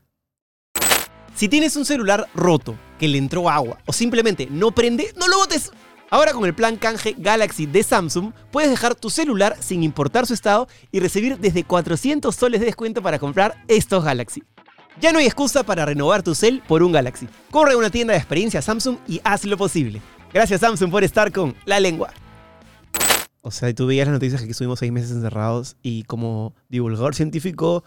S2: Si tienes un celular roto, que le entró agua, o simplemente no prende, no lo botes. Ahora con el plan canje Galaxy de Samsung, puedes dejar tu celular sin importar su estado y recibir desde 400 soles de descuento para comprar estos Galaxy. Ya no hay excusa para renovar tu cel por un Galaxy. Corre a una tienda de experiencia Samsung y haz lo posible. Gracias Samsung por estar con La Lengua. O sea, tú veías las noticias que estuvimos seis meses encerrados y como divulgador científico,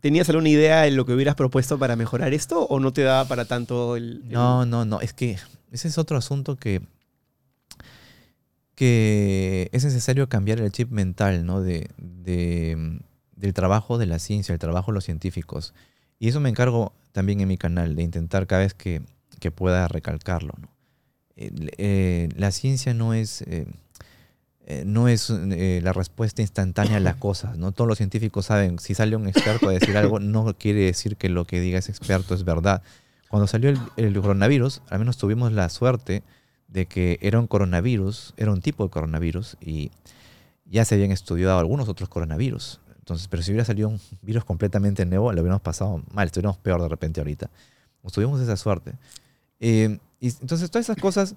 S2: ¿tenías alguna idea de lo que hubieras propuesto para mejorar esto o no te daba para tanto el...
S4: No, no, no. Es que ese es otro asunto que, que es necesario cambiar el chip mental, ¿no? De, de, del trabajo de la ciencia, el trabajo de los científicos. Y eso me encargo también en mi canal, de intentar cada vez que, que pueda recalcarlo, ¿no? Eh, la ciencia no es... eh, eh, no es eh, la respuesta instantánea a las *laughs* cosas, ¿no? Todos los científicos saben, si sale un experto a decir algo, no quiere decir que lo que diga ese experto es verdad. Cuando salió el, el coronavirus, al menos tuvimos la suerte de que era un coronavirus, era un tipo de coronavirus y ya se habían estudiado algunos otros coronavirus. Entonces, pero si hubiera salido un virus completamente nuevo, lo hubiéramos pasado mal, estuviéramos peor de repente ahorita. Tuvimos esa suerte. Eh, y entonces, todas esas cosas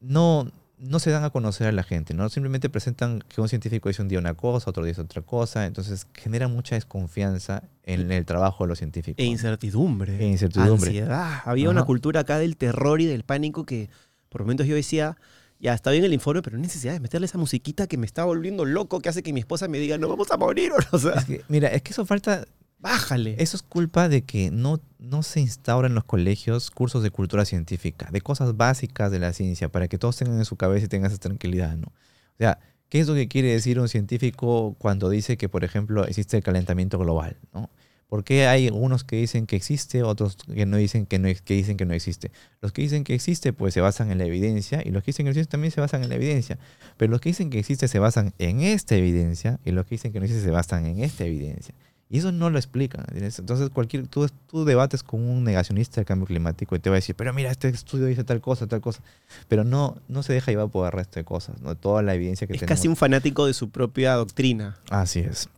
S4: no, no se dan a conocer a la gente, ¿no? Simplemente presentan que un científico dice un día una cosa, otro día dice otra cosa, entonces genera mucha desconfianza en el trabajo de los científicos.
S2: E incertidumbre.
S4: E incertidumbre.
S2: Ansiedad. Había una cultura acá del terror y del pánico que por momentos yo decía, ya está bien el informe, pero no necesidad de meterle esa musiquita que me está volviendo loco, que hace que mi esposa me diga, no vamos a morir. *laughs* O sea,
S4: Es que, mira, es que eso falta,
S2: bájale.
S4: eso es culpa de que no, no se instauran en los colegios cursos de cultura científica, de cosas básicas de la ciencia, para que todos tengan en su cabeza y tengan esa tranquilidad, ¿no? O sea, ¿qué es lo que quiere decir un científico cuando dice que, por ejemplo, existe el calentamiento global, ¿no? ¿Por qué hay unos que dicen que existe, otros que no dicen que no, que dicen que no existe? Los que dicen que existe, pues se basan en la evidencia, y los que dicen que no existe también se basan en la evidencia. Pero los que dicen que existe se basan en esta evidencia, y los que dicen que no existe se basan en esta evidencia. Y eso no lo explican. Entonces, cualquier, tú, tú debates con un negacionista del cambio climático y te va a decir, pero mira, este estudio dice tal cosa, tal cosa. Pero no, no se deja llevar por el resto de cosas, ¿no? Toda la evidencia que
S2: Es
S4: tenemos.
S2: casi un fanático de su propia doctrina.
S4: Así es.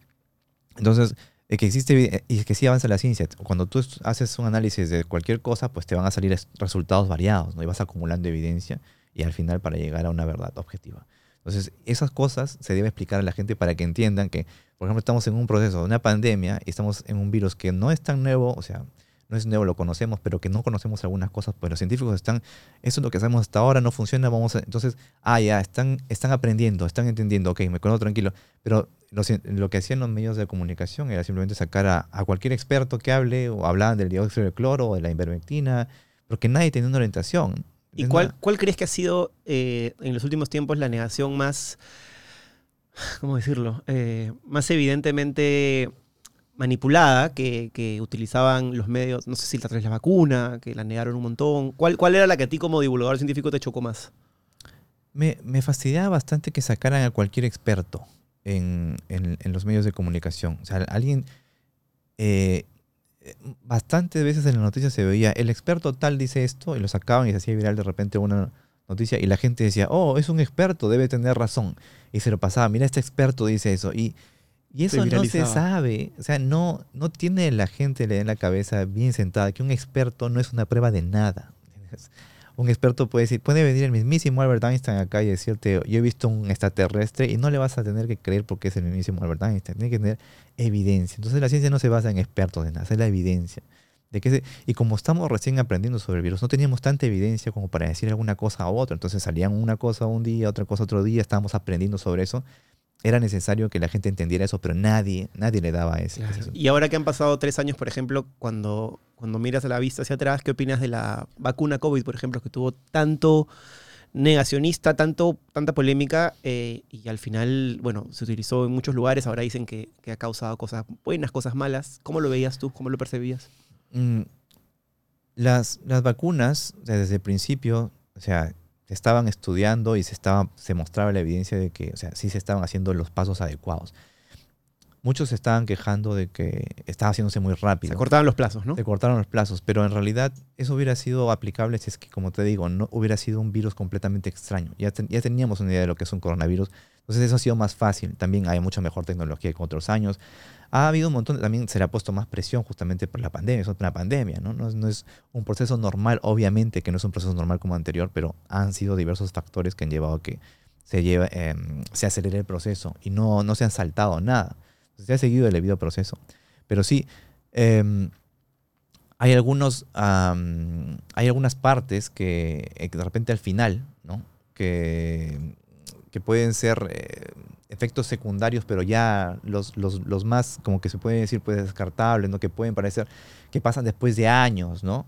S4: Entonces, es que existe y es que sí avanza la ciencia. Cuando tú haces un análisis de cualquier cosa, pues te van a salir es- resultados variados, ¿no? Y vas acumulando evidencia y al final para llegar a una verdad objetiva. Entonces, esas cosas se debe explicar a la gente para que entiendan que, por ejemplo, estamos en un proceso de una pandemia y estamos en un virus que no es tan nuevo, o sea, no es nuevo, lo conocemos, pero que no conocemos algunas cosas, pues los científicos están, eso es lo que sabemos hasta ahora, no funciona, vamos a, entonces, ah, ya, están, están aprendiendo, están entendiendo, ok, me quedo tranquilo, pero lo, lo que hacían los medios de comunicación era simplemente sacar a, a cualquier experto que hable, o hablaban del dióxido de cloro o de la ivermectina, porque nadie tenía una orientación.
S2: ¿Y cuál, cuál crees que ha sido eh, en los últimos tiempos la negación más, ¿cómo decirlo? Eh, más evidentemente manipulada que, que utilizaban los medios, no sé si la traes la vacuna, que la negaron un montón. ¿Cuál, ¿Cuál era la que a ti como divulgador científico te chocó más?
S4: Me, me fastidiaba bastante que sacaran a cualquier experto en, en- en los medios de comunicación. O sea, alguien... eh, bastantes veces en las noticias se veía, el experto tal dice esto, y lo sacaban y se hacía viral de repente una noticia, y la gente decía, oh, es un experto, debe tener razón. Y se lo pasaba, mira, este experto dice eso. Y, y
S2: Se
S4: eso no se sabe. O sea, no, no tiene la gente en la cabeza bien sentada que un experto no es una prueba de nada. Un experto puede decir, puede venir el mismísimo Albert Einstein acá y decirte, yo he visto un extraterrestre y no le vas a tener que creer porque es el mismísimo Albert Einstein. Tiene que tener evidencia. Entonces la ciencia no se basa en expertos nada, es la evidencia. De que se- y como estamos recién aprendiendo sobre el virus, no teníamos tanta evidencia como para decir alguna cosa a otra. Entonces salían una cosa un día, otra cosa otro día, estábamos aprendiendo sobre eso. Era necesario que la gente entendiera eso, pero nadie, nadie le daba ese. ese-
S2: Y ahora que han pasado tres años, por ejemplo, cuando, cuando miras a la vista hacia atrás, ¿qué opinas de la vacuna COVID, por ejemplo, que tuvo tanto negacionista, tanto, tanta polémica eh, y al final, bueno, se utilizó en muchos lugares, ahora dicen que, que ha causado cosas buenas, cosas malas. ¿Cómo lo veías tú? ¿Cómo lo percibías?
S4: Mm, las, las vacunas, desde el principio, o sea, se estaban estudiando y se, estaba, se mostraba la evidencia de que, o sea, sí se estaban haciendo los pasos adecuados. Muchos se estaban quejando de que estaba haciéndose muy rápido.
S2: Se cortaban los plazos, ¿no?
S4: Se cortaron los plazos, pero en realidad eso hubiera sido aplicable si es que, como te digo, no hubiera sido un virus completamente extraño. Ya, ten- ya teníamos una idea de lo que es un coronavirus. Entonces eso ha sido más fácil. También hay mucha mejor tecnología que otros años. Ha habido un montón, también se le ha puesto más presión justamente por la pandemia, es una pandemia, ¿no? No es, un proceso normal, obviamente que no es un proceso normal como anterior, pero han sido diversos factores que han llevado a que se, lleve, eh, se acelere el proceso y no, se han saltado nada. Se ha seguido el debido proceso. Pero sí, eh, hay, algunos, am, hay algunas partes que eh, que de repente al final, ¿no? Que, que pueden ser eh, efectos secundarios, pero ya los, los, los más, como que se puede decir, pues descartables, ¿no? Que pueden parecer que pasan después de años, ¿no?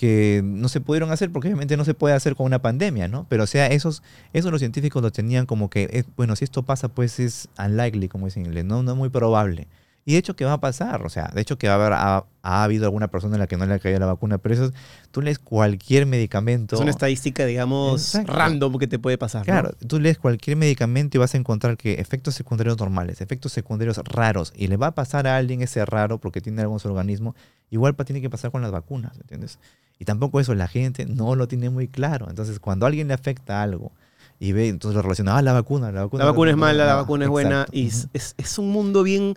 S4: que no se pudieron hacer porque obviamente no se puede hacer con una pandemia, ¿no? Pero o sea, esos, esos los científicos lo tenían como que, eh, bueno, si esto pasa, pues es unlikely, como dicen en inglés, no, no es muy probable. Y de hecho que va a pasar, o sea, de hecho que va a haber, ha, ha habido alguna persona a la que no le ha caído la vacuna, pero eso, es- tú lees cualquier medicamento.
S2: Es una estadística, digamos,
S4: Exacto.
S2: random que te puede pasar. ¿no?
S4: Claro, tú lees cualquier medicamento y vas a encontrar que efectos secundarios normales, efectos secundarios raros, y le va a pasar a alguien ese raro porque tiene algún organismo, igual tiene que pasar con las vacunas, ¿entiendes? Y tampoco eso, la gente no lo tiene muy claro. Entonces, cuando a alguien le afecta algo y ve, entonces lo relaciona, ah, la vacuna, la vacuna.
S2: La vacuna es mala, la
S4: no,
S2: vacuna es buena. Y es, es- es un mundo bien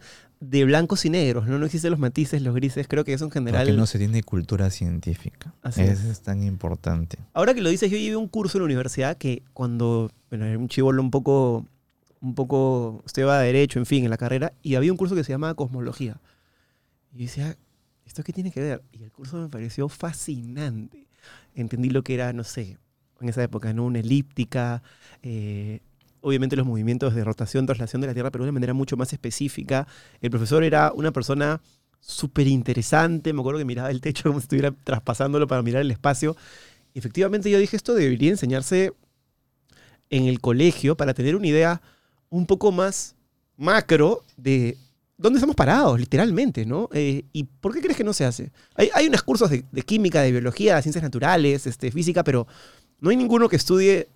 S2: de blancos y negros, ¿no? No existen los matices, los grises. Creo que eso en general.
S4: Porque no se tiene cultura científica.
S2: Así
S4: Eso
S2: es.
S4: tan importante.
S2: Ahora que lo dices, yo llevé un curso en la universidad que cuando, bueno, era un chivolo un poco, un poco, estudiaba Derecho, en fin, en la carrera, y había un curso que se llamaba Cosmología. Y yo decía, ¿esto qué tiene que ver? Y el curso me pareció fascinante. Entendí lo que era, no sé, en esa época, ¿no? Una elíptica, eh, obviamente los movimientos de rotación, traslación de la Tierra, pero de una manera mucho más específica. El profesor era una persona súper interesante, me acuerdo que miraba el techo como si estuviera traspasándolo para mirar el espacio. Efectivamente yo dije, esto debería enseñarse en el colegio para tener una idea un poco más macro de dónde estamos parados, literalmente, ¿no? Eh, ¿Y por qué crees que no se hace? Hay, hay unos cursos de, de química, de biología, de ciencias naturales, este, física, pero no hay ninguno que estudie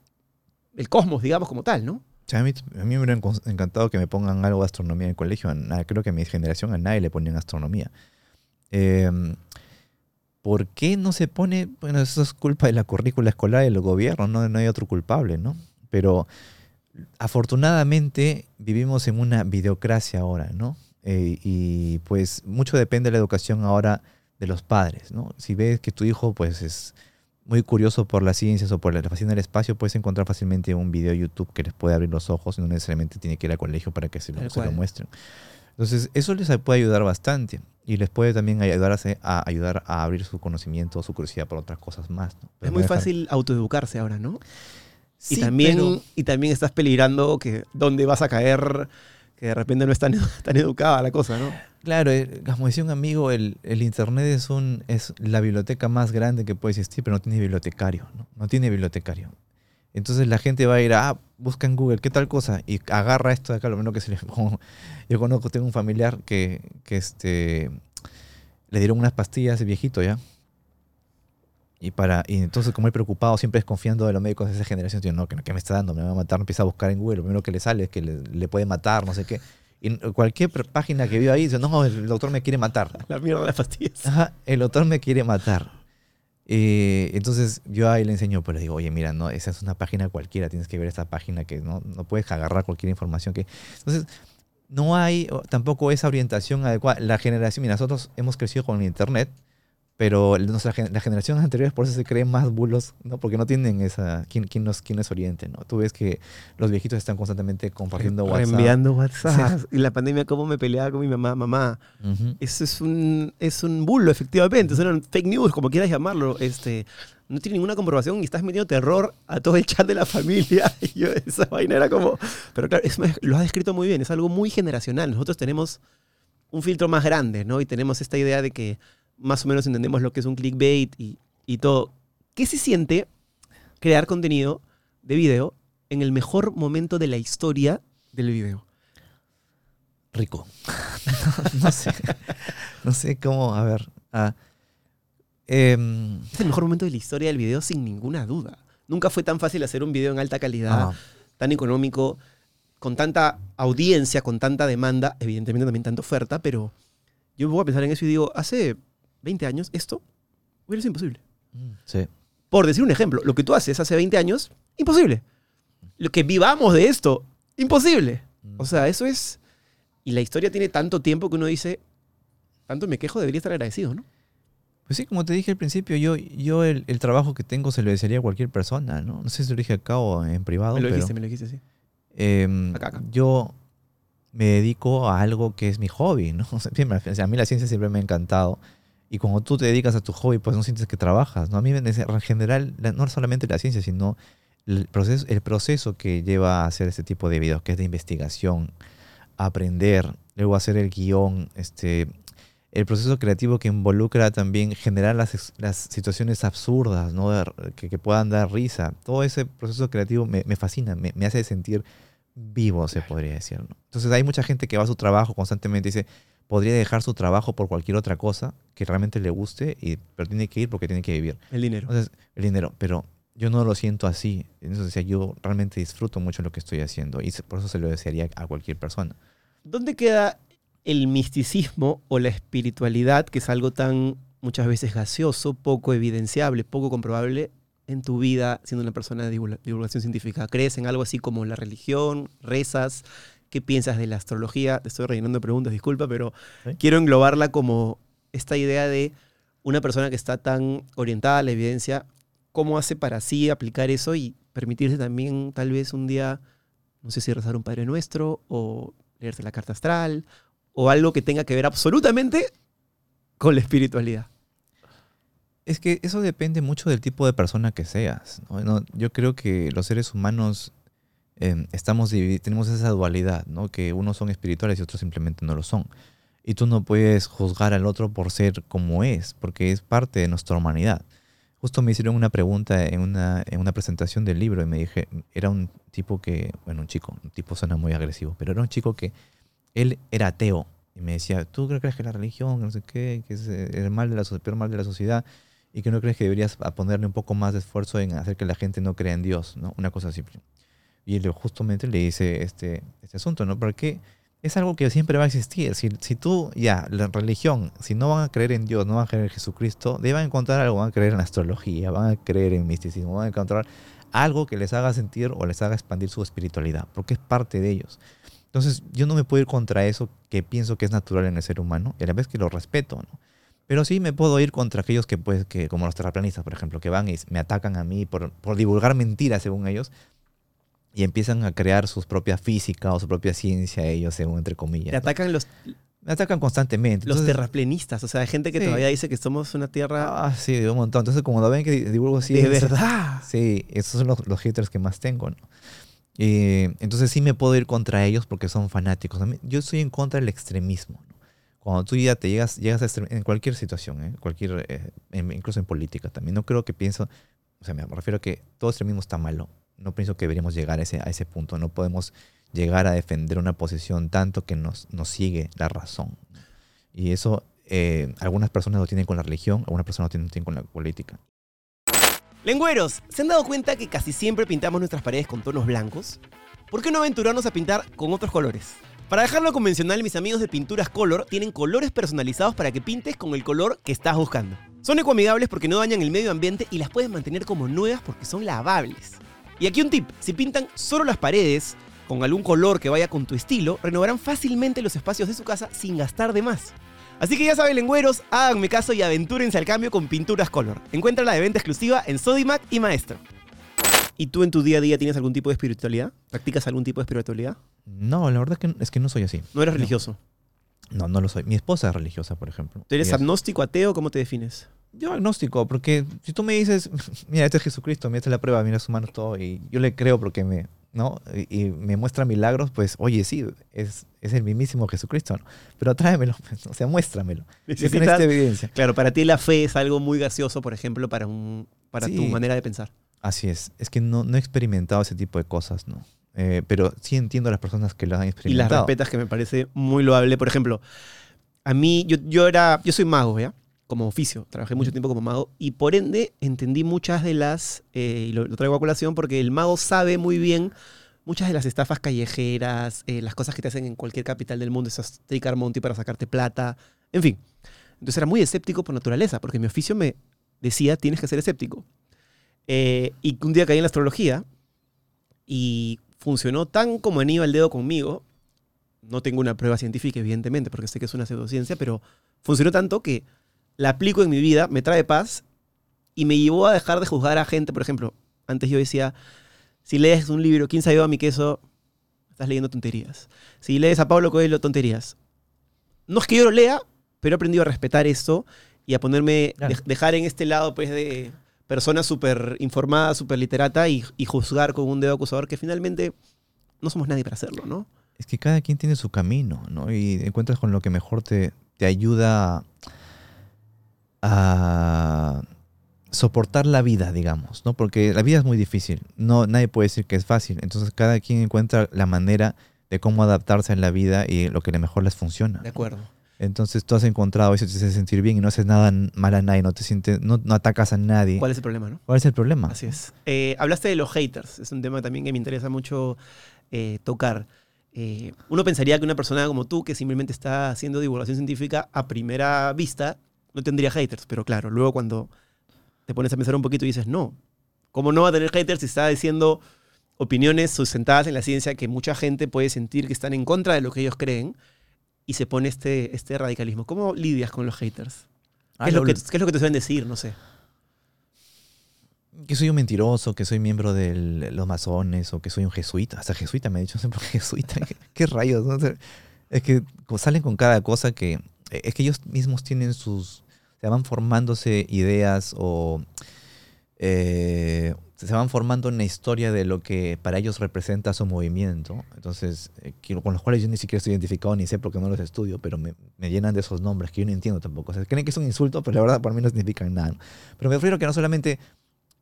S2: el cosmos, digamos, como tal, ¿no?
S4: A, mí, a mí me hubiera encantado que me pongan algo de astronomía en el colegio. Creo que a mi generación a nadie le ponían astronomía. Eh, ¿Por qué no se pone? Bueno, eso es culpa de la currícula escolar y del gobierno, no, no hay otro culpable, ¿no? Pero afortunadamente vivimos en una videocracia ahora, ¿no? Eh, y pues mucho depende de la educación ahora de los padres, ¿no? Si ves que tu hijo pues es muy curioso por las ciencias o por la fascina del espacio, puedes encontrar fácilmente un video de YouTube que les puede abrir los ojos y no necesariamente tiene que ir al colegio para que se lo, se lo muestren. Entonces, eso les puede ayudar bastante y les puede también ayudar a, ayudar a abrir su conocimiento o su curiosidad por otras cosas más. ¿no?
S2: Es muy
S4: dejar-
S2: fácil autoeducarse ahora, ¿no?
S4: Sí,
S2: y, también,
S4: pero-
S2: y también estás peligrando que dónde vas a caer, que de repente no es tan, *laughs* tan educada la cosa, ¿no?
S4: Claro, eh, como decía un amigo, el, el Internet es, un, es la biblioteca más grande que puede existir, pero no tiene bibliotecario. No, no tiene bibliotecario. Entonces la gente va a ir ah, busca en Google, ¿qué tal cosa? Y agarra esto de acá, lo menos que se le... *laughs* yo conozco, tengo un familiar que, que este, le dieron unas pastillas viejito ya. Y, para, y entonces como él preocupado, siempre desconfiando de los médicos de esa generación, digo, no, que, que me está dando, me va a matar, empieza a buscar en Google, lo primero que le sale es que le, le puede matar, no sé qué. Y cualquier página que vio ahí dice, no, el doctor me quiere matar.
S2: La mierda de las pastillas.
S4: Ajá, el doctor me quiere matar. Eh, entonces yo ahí le enseño, le digo, oye, mira, no, esa es una página cualquiera, tienes que ver esta página que no, no puedes agarrar cualquier información que... Entonces, no hay tampoco esa orientación adecuada. La generación, mira, nosotros hemos crecido con el Internet, pero nuestra, las generaciones anteriores por eso se creen más bulos, ¿no? Porque no tienen esa... ¿Quién, quién, nos, quién nos oriente, no? Tú ves que los viejitos están constantemente compartiendo WhatsApp.
S2: Reenviando WhatsApp. *laughs* Y la pandemia, cómo me peleaba con mi mamá, mamá.
S4: Ujú.
S2: Eso es un, es un bulo, efectivamente. Son fake news, como quieras llamarlo. Este, no tiene ninguna comprobación y estás metiendo terror a todo el chat de la familia. *laughs* Y yo, esa vaina era como... Pero claro, es lo has descrito muy bien. Es algo muy generacional. Nosotros tenemos un filtro más grande, ¿no? Y tenemos esta idea de que más o menos entendemos lo que es un clickbait y, y todo. ¿Qué se siente crear contenido de video en el mejor momento de la historia del video?
S4: rico. *laughs* no sé. No sé cómo, a ver. ah, em,
S2: Es el mejor momento de la historia del video sin ninguna duda. Nunca fue tan fácil hacer un video en alta calidad,
S4: ah,
S2: tan económico, con tanta audiencia, con tanta demanda, evidentemente también tanta oferta, pero yo me voy a pensar en eso y digo, hace 20 años esto hubiera sido imposible.
S4: mm, sí.
S2: Por decir un ejemplo, lo que tú haces hace 20 años, imposible. Lo que vivamos de esto, Imposible.
S4: Mm.
S2: O sea, eso es... Y la historia tiene tanto tiempo que uno dice, tanto me quejo, debería estar agradecido, ¿no?
S4: Pues sí, como te dije al principio, yo, yo el, el trabajo que tengo se lo desearía a cualquier persona, ¿no? No sé si lo dije acá o en privado,
S2: me lo
S4: pero
S2: dijiste, me lo dijiste, sí.
S4: em,
S2: Acá, acá.
S4: yo me dedico a algo que es mi hobby, ¿no? O sea, siempre- o sea, a mí la ciencia siempre me ha encantado. Y cuando tú te dedicas a tu hobby, pues no sientes que trabajas, ¿no? A mí en general, no solamente la ciencia, sino el proceso, el proceso que lleva a hacer este tipo de videos, que es de investigación, aprender, luego hacer el guion, este, el proceso creativo que involucra también generar las, las situaciones absurdas, ¿no? Que puedan dar risa. Todo ese proceso creativo me, me fascina, me, me hace sentir vivo, se podría decir. ¿no? Entonces hay mucha gente que va a su trabajo constantemente y dice, podría dejar su trabajo por cualquier otra cosa que realmente le guste, y, pero tiene que ir porque tiene que vivir.
S2: El dinero.
S4: Entonces, el dinero, pero yo no lo siento así. Entonces, yo realmente disfruto mucho lo que estoy haciendo y por eso se lo desearía a cualquier persona.
S2: ¿Dónde queda el misticismo o la espiritualidad, que es algo tan muchas veces gaseoso, poco evidenciable, poco comprobable en tu vida siendo una persona de divulga- divulgación científica? ¿Crees en algo así como la religión? ¿Rezas? ¿Qué piensas de la astrología? Te estoy rellenando preguntas, disculpa, pero
S4: Sí.
S2: quiero englobarla como esta idea de una persona que está tan orientada a la evidencia, ¿cómo hace para sí aplicar eso y permitirse también tal vez un día, no sé si rezar un Padre Nuestro o leerse la carta astral o algo que tenga que ver absolutamente con la espiritualidad?
S4: Es que eso depende mucho del tipo de persona que seas. ¿no? No, yo creo que los seres humanos eh, estamos tenemos esa dualidad, ¿no? que unos son espirituales y otros simplemente no lo son. Y tú no puedes juzgar al otro por ser como es, porque es parte de nuestra humanidad. Justo me hicieron una pregunta en una, en una presentación del libro y me dije, era un tipo que, bueno, un chico, un tipo suena muy agresivo, pero era un chico que él era ateo y me decía, ¿tú crees que la religión, no sé qué, que es el mal de la, so- peor mal de la sociedad y que no crees que deberías ponerle un poco más de esfuerzo en hacer que la gente no crea en Dios, ¿no? Una cosa así. Y él justamente le dice este, este asunto, ¿no? Porque es algo que siempre va a existir. Si, si tú, ya, la religión, si no van a creer en Dios, no van a creer en Jesucristo, deben encontrar algo, van a creer en astrología, van a creer en misticismo, van a encontrar algo que les haga sentir o les haga expandir su espiritualidad, porque es parte de ellos. Entonces, yo no me puedo ir contra eso que pienso que es natural en el ser humano, y a la vez que lo respeto, ¿no? Pero sí me puedo ir contra aquellos que, pues, que como los terraplanistas, por ejemplo, que van y me atacan a mí por, por divulgar mentiras, según ellos, y empiezan a crear sus propias física o su propia ciencia, ellos, según entre comillas.
S2: Te
S4: ¿no?
S2: atacan los,
S4: Me atacan constantemente.
S2: los
S4: Entonces-
S2: terraplenistas, o sea, hay gente que
S4: Sí.
S2: todavía dice que somos una tierra
S4: Ah, sí, de un montón. Entonces, como lo ven que divulgo
S2: de
S4: ciencia,
S2: verdad.
S4: Sí, esos son los, los haters que más tengo, ¿no? Eh, entonces sí me puedo ir contra ellos porque son fanáticos. Yo estoy en contra del extremismo. ¿no? Cuando tú ya te llegas, llegas a en cualquier situación, ¿eh? cualquier, eh, en- incluso en política también. No creo que pienso, o sea, me refiero a que todo extremismo está malo. No pienso que deberíamos llegar a ese, a ese punto. No podemos llegar a defender una posición tanto que nos, sigue la razón. Y eso eh, algunas personas lo tienen con la religión, algunas personas lo tienen, lo tienen con la política.
S2: Lengüeros, ¿se han dado cuenta que casi siempre pintamos nuestras paredes con tonos blancos? ¿Por qué no aventurarnos a pintar con otros colores? Para dejarlo convencional, mis amigos de Pinturas Color tienen colores personalizados para que pintes con el color que estás buscando. Son ecoamigables porque no dañan el medio ambiente y las puedes mantener como nuevas porque son lavables. Y aquí un tip, si pintan solo las paredes con algún color que vaya con tu estilo, renovarán fácilmente los espacios de su casa sin gastar de más. Así que ya saben, lengüeros, háganme caso y aventúrense al cambio con Pinturas Color. Encuéntrala de venta exclusiva en Sodimac y Maestro. ¿Y tú en tu día a día tienes algún tipo de espiritualidad? ¿Practicas algún tipo de espiritualidad?
S4: No, la verdad es que, es que no soy así.
S2: No eres religioso.
S4: No, no lo soy. Mi esposa es religiosa, por ejemplo.
S2: ¿Tú eres
S4: es-
S2: agnóstico, ateo? ¿Cómo te defines?
S4: Yo agnóstico, porque si tú me dices, *laughs* mira, este es Jesucristo, mira, esta es la prueba, mira su mano, todo, y yo le creo porque me, ¿no? Y, y me muestra milagros, pues, oye, sí, es, es el mismísimo Jesucristo, ¿no? Pero tráemelo, *laughs* pues, o sea, muéstramelo. Yo
S2: Necesitas-
S4: evidencia.
S2: Claro, para ti la fe es algo muy gaseoso, por ejemplo, para, un, para tu manera de pensar.
S4: Así es, es que no, no he experimentado ese tipo de cosas, ¿no? Eh, pero sí entiendo a las personas que lo han
S2: Y las
S4: experimentado.
S2: respetas, que me parece muy loable. Por ejemplo, a mí, yo, yo era, yo soy mago, ¿ya? Como oficio, trabajé mucho tiempo como mago y por ende entendí muchas de las, eh, y lo, lo traigo a colación porque el mago sabe muy bien muchas de las estafas callejeras, eh, las cosas que te hacen en cualquier capital del mundo, esas tricar monty para sacarte plata, en fin. Entonces era muy escéptico por naturaleza, porque mi oficio me decía, tienes que ser escéptico. Eh, y un día caí en la astrología y funcionó tan como anillo al dedo conmigo. No tengo una prueba científica, evidentemente, porque sé que es una pseudociencia, pero funcionó tanto que la aplico en mi vida, me trae paz y me llevó a dejar de juzgar a gente. Por ejemplo, antes yo decía, si lees un libro, ¿quién sabe a mi queso? Estás leyendo tonterías. Si lees a Pablo Coelho, tonterías. No es que yo lo lea, pero he aprendido a respetar esto y a ponerme,
S4: Claro.
S2: de- dejar en este lado pues de persona súper informada, súper literata y, y juzgar con un dedo acusador que finalmente no somos nadie para hacerlo, ¿no?
S4: Es que cada quien tiene su camino, ¿no? Y encuentras con lo que mejor te, te ayuda a soportar la vida, digamos, ¿no? Porque la vida es muy difícil. No, nadie puede decir que es fácil. Entonces cada quien encuentra la manera de cómo adaptarse en la vida y lo que le mejor les funciona.
S2: De acuerdo.
S4: Entonces tú has encontrado eso, te hace sentir bien y no haces nada mal a nadie, no te sientes, no, no atacas a nadie.
S2: ¿Cuál es el problema, no?
S4: ¿Cuál es el problema?
S2: Así es. Eh, hablaste de los haters. Es un tema también que me interesa mucho eh, tocar. Eh, uno pensaría que una persona como tú, que simplemente está haciendo divulgación científica, a primera vista no tendría haters. Pero claro, luego cuando te pones a pensar un poquito y dices, no, ¿cómo no va a tener haters si está diciendo opiniones sustentadas en la ciencia que mucha gente puede sentir que están en contra de lo que ellos creen? Y se pone este, este radicalismo. ¿Cómo lidias con los haters? ¿Qué,
S4: Ah,
S2: es lo que, qué es lo que te suelen decir? No sé.
S4: que soy un mentiroso, que soy miembro de los masones o que soy un jesuita. Hasta jesuita me ha dicho, qué jesuita. *laughs* ¿Qué, qué rayos? no? Es que salen con cada cosa que... eh, Es que ellos mismos tienen sus... Se van formándose ideas o... eh, se van formando una historia de lo que para ellos representa su movimiento. Entonces, eh, con los cuales yo ni siquiera estoy identificado ni sé porque no los estudio, pero me, me llenan de esos nombres que yo no entiendo tampoco. O sea, creen que es un insulto, pero la verdad para mí no significan nada. Pero me refiero que no solamente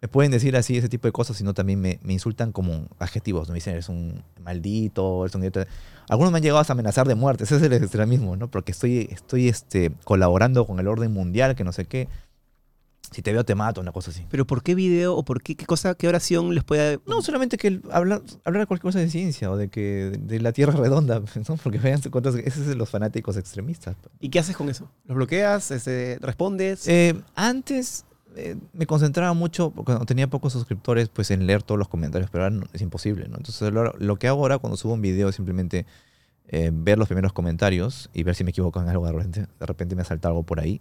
S4: me pueden decir así ese tipo de cosas, sino también me, me insultan como adjetivos. ¿no? Me dicen, eres un maldito, eres un idiota. Algunos me han llegado hasta amenazar de muerte. *laughs* Ese es el extremismo, ¿no? Porque estoy, estoy este, colaborando con el orden mundial, que no sé qué. Si te veo, te mato, una cosa así.
S2: ¿Pero por qué video o por qué, qué cosa, qué oración les puede...
S4: No, solamente que el- hablar, hablar de cualquier cosa de ciencia o de que de, la Tierra *laughs* redonda, *laughs* ¿no? Porque vean cuántos, esos son los fanáticos extremistas.
S2: ¿Y qué haces con eso? ¿Los bloqueas? Este, ¿Respondes?
S4: Eh, antes eh, me concentraba mucho, cuando tenía pocos suscriptores, pues en leer todos los comentarios, pero ahora es imposible, ¿no? Entonces lo, lo que hago ahora cuando subo un video es simplemente eh, ver los primeros comentarios y ver si me equivoco en algo de repente. De repente me ha saltado algo por ahí.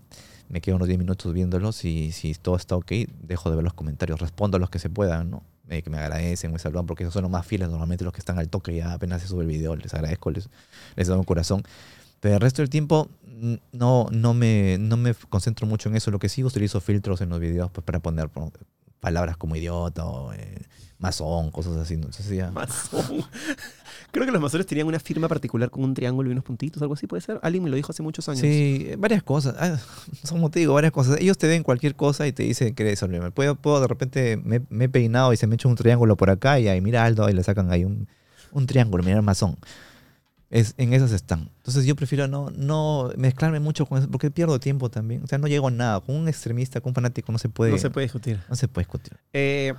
S4: Me quedo unos 10 minutos viéndolos y si todo está ok, dejo de ver los comentarios. Respondo a los que se puedan, ¿no? Eh, que me agradecen, me saludan, porque esos son los más fieles, normalmente los que están al toque ya apenas se sube el video, les agradezco, les, les doy un corazón. Pero el resto del tiempo no, no, me, no me concentro mucho en eso. Lo que sí utilizo filtros en los videos pues, para poner palabras como idiota o eh, masón, cosas así. ¿no? Entonces ya...
S2: Masón. *laughs* Creo que los masones tenían una firma particular con un triángulo y unos puntitos, algo así, ¿puede ser? Alguien me lo dijo hace muchos años.
S4: Sí, varias cosas. Ah, *laughs* como te digo, varias cosas. Ellos te ven cualquier cosa y te dicen que eres problema. Puedo, puedo de repente, me, me he peinado y se me echa un triángulo por acá y ahí mira Aldo y le sacan ahí un, un triángulo, mira el masón. Es, en esas están. Entonces yo prefiero no, no mezclarme mucho con eso porque pierdo tiempo también. O sea, no llego a nada. Con un extremista, con un fanático no se puede,
S2: No se puede discutir.
S4: no se puede discutir.
S2: Eh,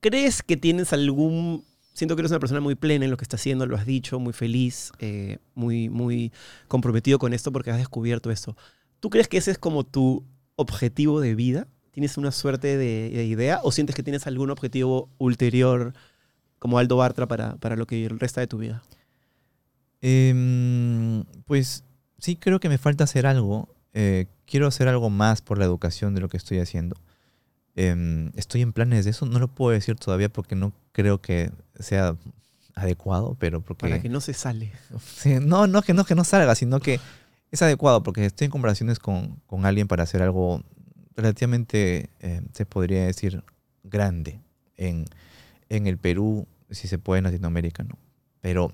S2: ¿Crees que tienes algún... Siento que eres una persona muy plena en lo que estás haciendo, lo has dicho, muy feliz, eh, muy, muy comprometido con esto porque has descubierto esto. ¿Tú crees que ese es como tu objetivo de vida? ¿Tienes una suerte de, de idea o sientes que tienes algún objetivo ulterior como Aldo Bartra para, para lo que resta de tu vida?
S4: Em, pues sí creo que me falta hacer algo. Eh, quiero hacer algo más por la educación de lo que estoy haciendo. Em, estoy en planes de eso. No lo puedo decir todavía porque no creo que sea adecuado, pero porque...
S2: Para que no se sale. *laughs*
S4: No, no que no que no salga, sino que es adecuado porque estoy en conversaciones con, con alguien para hacer algo relativamente, eh, se podría decir, grande en, en el Perú, si se puede en Latinoamérica, ¿no? Pero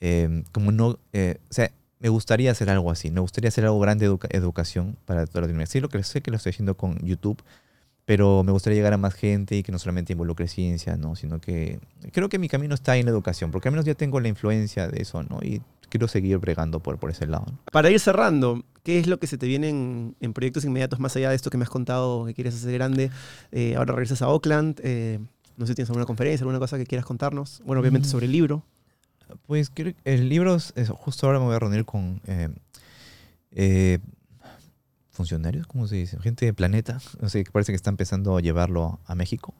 S4: eh, como no, eh, o sea, me gustaría hacer algo así, me gustaría hacer algo grande de educa- educación para toda Latinoamérica. Sí, lo que sé que lo estoy haciendo con YouTube, pero me gustaría llegar a más gente y que no solamente involucre ciencia, ¿no? Sino que creo que mi camino está en la educación, porque al menos ya tengo la influencia de eso, ¿no? Y quiero seguir bregando por, por ese lado. ¿no?
S2: Para ir cerrando, ¿qué es lo que se te viene en, en proyectos inmediatos más allá de esto que me has contado que quieres hacer grande? Eh, ahora regresas a Oakland. eh, no sé si tienes alguna conferencia, alguna cosa que quieras contarnos. Bueno, obviamente
S4: Mm.
S2: sobre el libro.
S4: Pues creo que el libro, es- justo ahora me voy a reunir con eh, eh, funcionarios, ¿cómo se dice? Gente de planeta, *laughs* no sé, que parece que está empezando a llevarlo a México.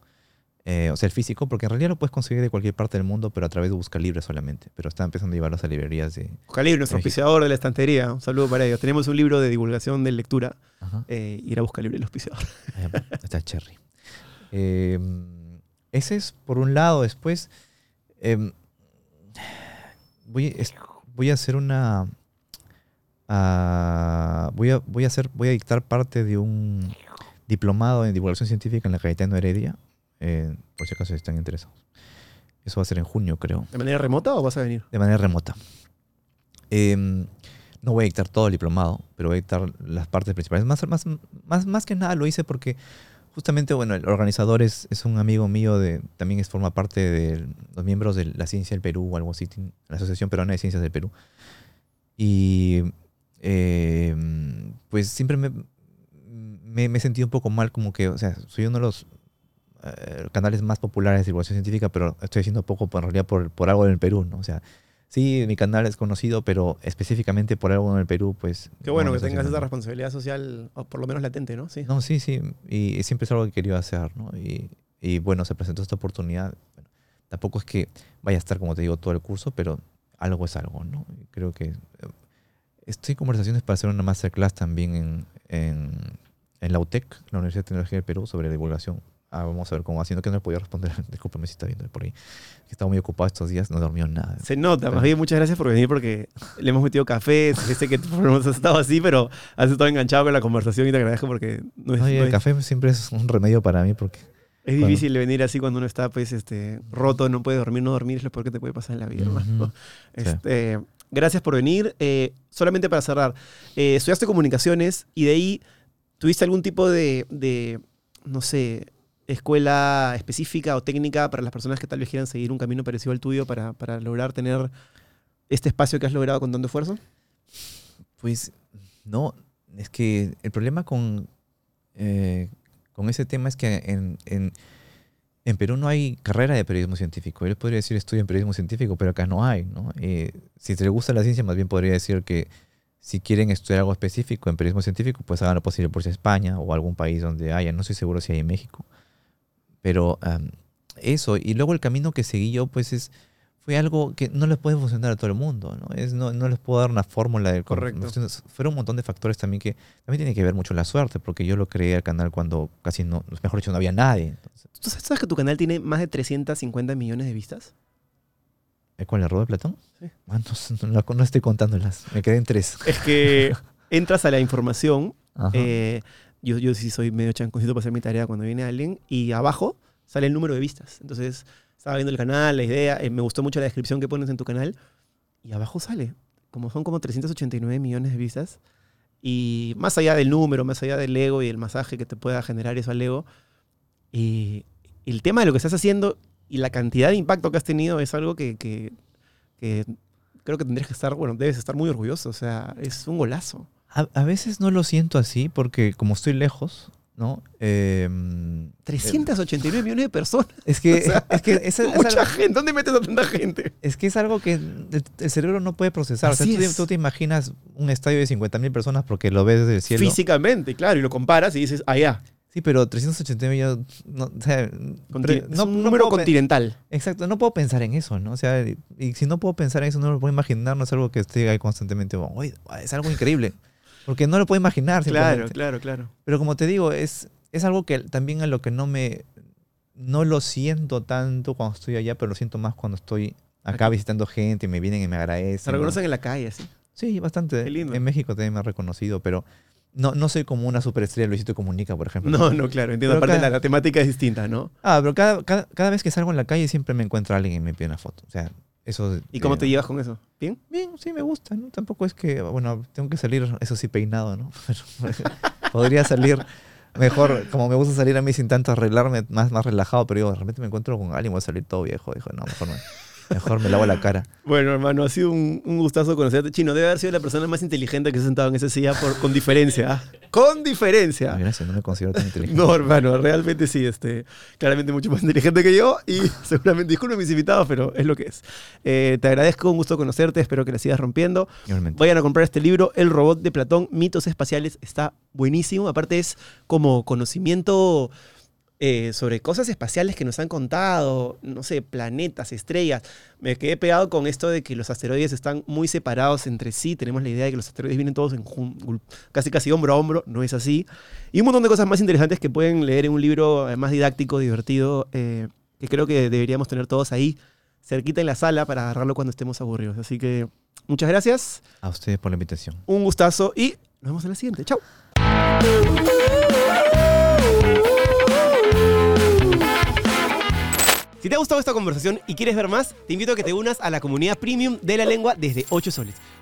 S4: eh, o sea, el físico, porque en realidad lo puedes conseguir de cualquier parte del mundo, pero a través de Busca Libre solamente. Pero está empezando a llevarlos a librerías de...
S2: Calibre, nuestro auspiciador de la estantería. Un saludo para ellos. Tenemos un libro de divulgación de lectura. Eh, ir a buscar libre el auspiciador.
S4: Ahí Está Cherry. Eh, ese es por un lado. Después em, voy, es- voy a hacer una. ah, voy, a, voy, a hacer, voy a dictar parte de un diplomado en divulgación científica en la Cayetano Heredia. eh, por si acaso están interesados. Eso va a ser en junio, creo
S2: ¿De manera remota o vas a venir?
S4: de manera remota. Em, no voy a dictar todo el diplomado, pero voy a dictar las partes principales. Más, más, más, más que nada lo hice porque justamente, bueno, el organizador es, es un amigo mío, de, también es, forma parte de los miembros de la Ciencia del Perú o algo así, la Asociación Peruana de Ciencias del Perú. Y em, pues siempre me, me, me he sentido un poco mal, como que, o sea, soy uno de los eh, canales más populares de divulgación científica, pero estoy haciendo poco en realidad por, por algo en el Perú, ¿no? O sea, sí, mi canal es conocido, pero específicamente por algo en el Perú, pues...
S2: Qué bueno
S4: no
S2: que tengas esa responsabilidad social, o por lo menos latente, ¿no? Sí.
S4: No, sí, sí, y siempre es algo que quería hacer, ¿no? Y, y bueno, se presentó esta oportunidad. Bueno, tampoco es que vaya a estar, como te digo, todo el curso, pero algo es algo, ¿no? Creo que... eh, Estoy en conversaciones para hacer una masterclass también en, en, en la UTEC, la Universidad de Tecnología del Perú, sobre divulgación. Ah, vamos a ver cómo va, sino que no le podía responder. *laughs* Discúlpame si está viendo por ahí. Que estaba muy ocupado estos días, no dormió nada.
S2: Se nota, más bien muchas gracias por venir porque le hemos metido café, *laughs* sé que has estado así, pero has estado enganchado con la conversación y te agradezco porque no es,
S4: Oye,
S2: no
S4: el
S2: es-
S4: café siempre es un remedio para mí porque
S2: es
S4: Bueno.
S2: difícil venir así cuando uno está pues este roto, no puede dormir, no dormir es lo peor que te puede pasar en la vida. Este, gracias por venir. Eh, solamente para cerrar, eh, estudiaste comunicaciones y de ahí tuviste algún tipo de, de, no sé, escuela específica o técnica para las personas que tal vez quieran seguir un camino parecido al tuyo para, para lograr tener este espacio que has logrado con tanto esfuerzo?
S4: Pues no, es que el problema con, eh, con ese tema es que en, en, Perú no hay carrera de periodismo científico. Yo podría decir estudio en periodismo científico, pero acá no hay. ¿no? Si te gusta la ciencia, más bien podría decir que si quieren estudiar algo específico en periodismo científico, pues hagan lo posible por España o algún país donde haya. No estoy seguro si hay en México. Pero am, eso, y luego el camino que seguí yo, pues es fue algo que no les puede funcionar a todo el mundo, ¿no? Es, no, no les puedo dar una fórmula del
S2: Correcto.
S4: Fueron un montón de factores también que también tiene que ver mucho la suerte, porque yo lo creé al canal cuando casi no, mejor dicho, no había nadie. Entonces,
S2: ¿Tú sabes- que tu canal tiene más de 350 millones de vistas?
S4: ¿eh, ¿Cuál el de Platón?
S2: Sí.
S4: Ah, no, no- no estoy contándolas, me quedé en tres.
S2: Es que *laughs* entras a la información
S4: Ajá.
S2: Eh, yo, yo sí soy medio chanconcito para hacer mi tarea cuando viene alguien. Y abajo sale el número de vistas. Entonces, estaba viendo el canal, la idea. eh, me gustó mucho la descripción que pones en tu canal. Y abajo sale. Como son como 389 millones de vistas. Y más allá del número, más allá del ego y el masaje que te pueda generar eso al ego. Y el tema de lo que estás haciendo y la cantidad de impacto que has tenido es algo que, que- que creo que tendrías que estar, bueno, debes estar muy orgulloso. O sea, es un golazo.
S4: A, a veces no lo siento así, porque como estoy lejos, ¿no? Em,
S2: 389 millones de personas. *laughs*
S4: es que, *laughs*
S2: o sea,
S4: es, que es, es
S2: Mucha
S4: algo-
S2: gente. ¿Dónde metes a tanta gente?
S4: es que es algo que el, el cerebro no puede procesar. O sea,
S2: Así
S4: tú, te-
S2: es.
S4: tú te imaginas un estadio de 50.000 personas porque lo ves desde el cielo.
S2: Físicamente, claro. Y lo comparas y dices, allá.
S4: Sí, pero 380 millones, no, o sea,
S2: es
S4: no-
S2: un
S4: no
S2: número
S4: pe-
S2: continental.
S4: Exacto, no puedo pensar en eso, ¿no? O sea, y, y si no puedo pensar en eso, no lo puedo imaginar, no es algo que esté ahí constantemente, "Oye, es algo increíble, porque no lo puedo imaginar.
S2: Claro, claro, claro.
S4: Pero como te digo, es, es algo que también a lo que no me, no lo siento tanto cuando estoy allá, pero lo siento más cuando estoy acá visitando gente y me vienen y me agradecen.
S2: Se
S4: ¿no?
S2: reconocen en la calle, así.
S4: Sí, bastante.
S2: Qué lindo.
S4: En México también me ha reconocido, pero no, no soy como una superestrella Luisito Comunica, por ejemplo.
S2: No, no, claro. Entiendo.
S4: Pero
S2: Aparte,
S4: cada-
S2: la, la temática es distinta, ¿no?
S4: Ah, pero cada, cada, cada vez que salgo en la calle siempre me encuentro a alguien y me pide una foto. O sea, eso...
S2: ¿Y cómo
S4: eh,
S2: te llevas con eso? ¿Bien?
S4: Bien, sí, me gusta, ¿no? Tampoco es que, bueno, tengo que salir, eso sí, peinado, ¿no? *laughs* Pero *laughs* podría salir mejor, como me gusta salir a mí sin tanto arreglarme, más, más relajado, pero digo, de repente me encuentro con alguien, voy a salir todo viejo. Dijo, no, mejor, me- mejor me lavo la cara.
S2: Bueno, hermano, ha sido un, un gustazo conocerte. Chino, debe haber sido la persona más inteligente que se ha sentado en esa silla por, con diferencia. ¿ah? ¡Con diferencia!
S4: gracias, no me considero tan inteligente.
S2: No, hermano, realmente sí, este, claramente mucho más inteligente que yo y *laughs* seguramente, disculpen mis invitados, pero es lo que es. Eh, te agradezco, un gusto conocerte, espero que la sigas rompiendo.
S4: Igualmente.
S2: Vayan a comprar este libro, El robot de Platón, mitos espaciales, está buenísimo. Aparte es como conocimiento eh, sobre cosas espaciales que nos han contado, no sé, planetas, estrellas. Me quedé pegado con esto de que los asteroides están muy separados entre sí. Tenemos la idea de que los asteroides vienen todos en casi casi hombro a hombro, no es así. Y un montón de cosas más interesantes que pueden leer en un libro eh, más didáctico, divertido, eh, que creo que deberíamos tener todos ahí, cerquita en la sala, para agarrarlo cuando estemos aburridos. Así que muchas gracias,
S4: A ustedes por la invitación.
S2: un gustazo y nos vemos en la siguiente. Chao. Si te ha gustado esta conversación y quieres ver más, te invito a que te unas a la comunidad premium de la lengua desde 8 soles.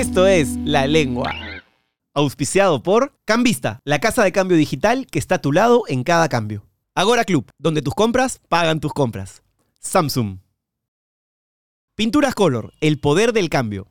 S2: Esto es La Lengua. Auspiciado por Cambista, la casa de cambio digital que está a tu lado en cada cambio. Agora Club, donde tus compras pagan tus compras. Samsung. Pinturas Color, el poder del cambio.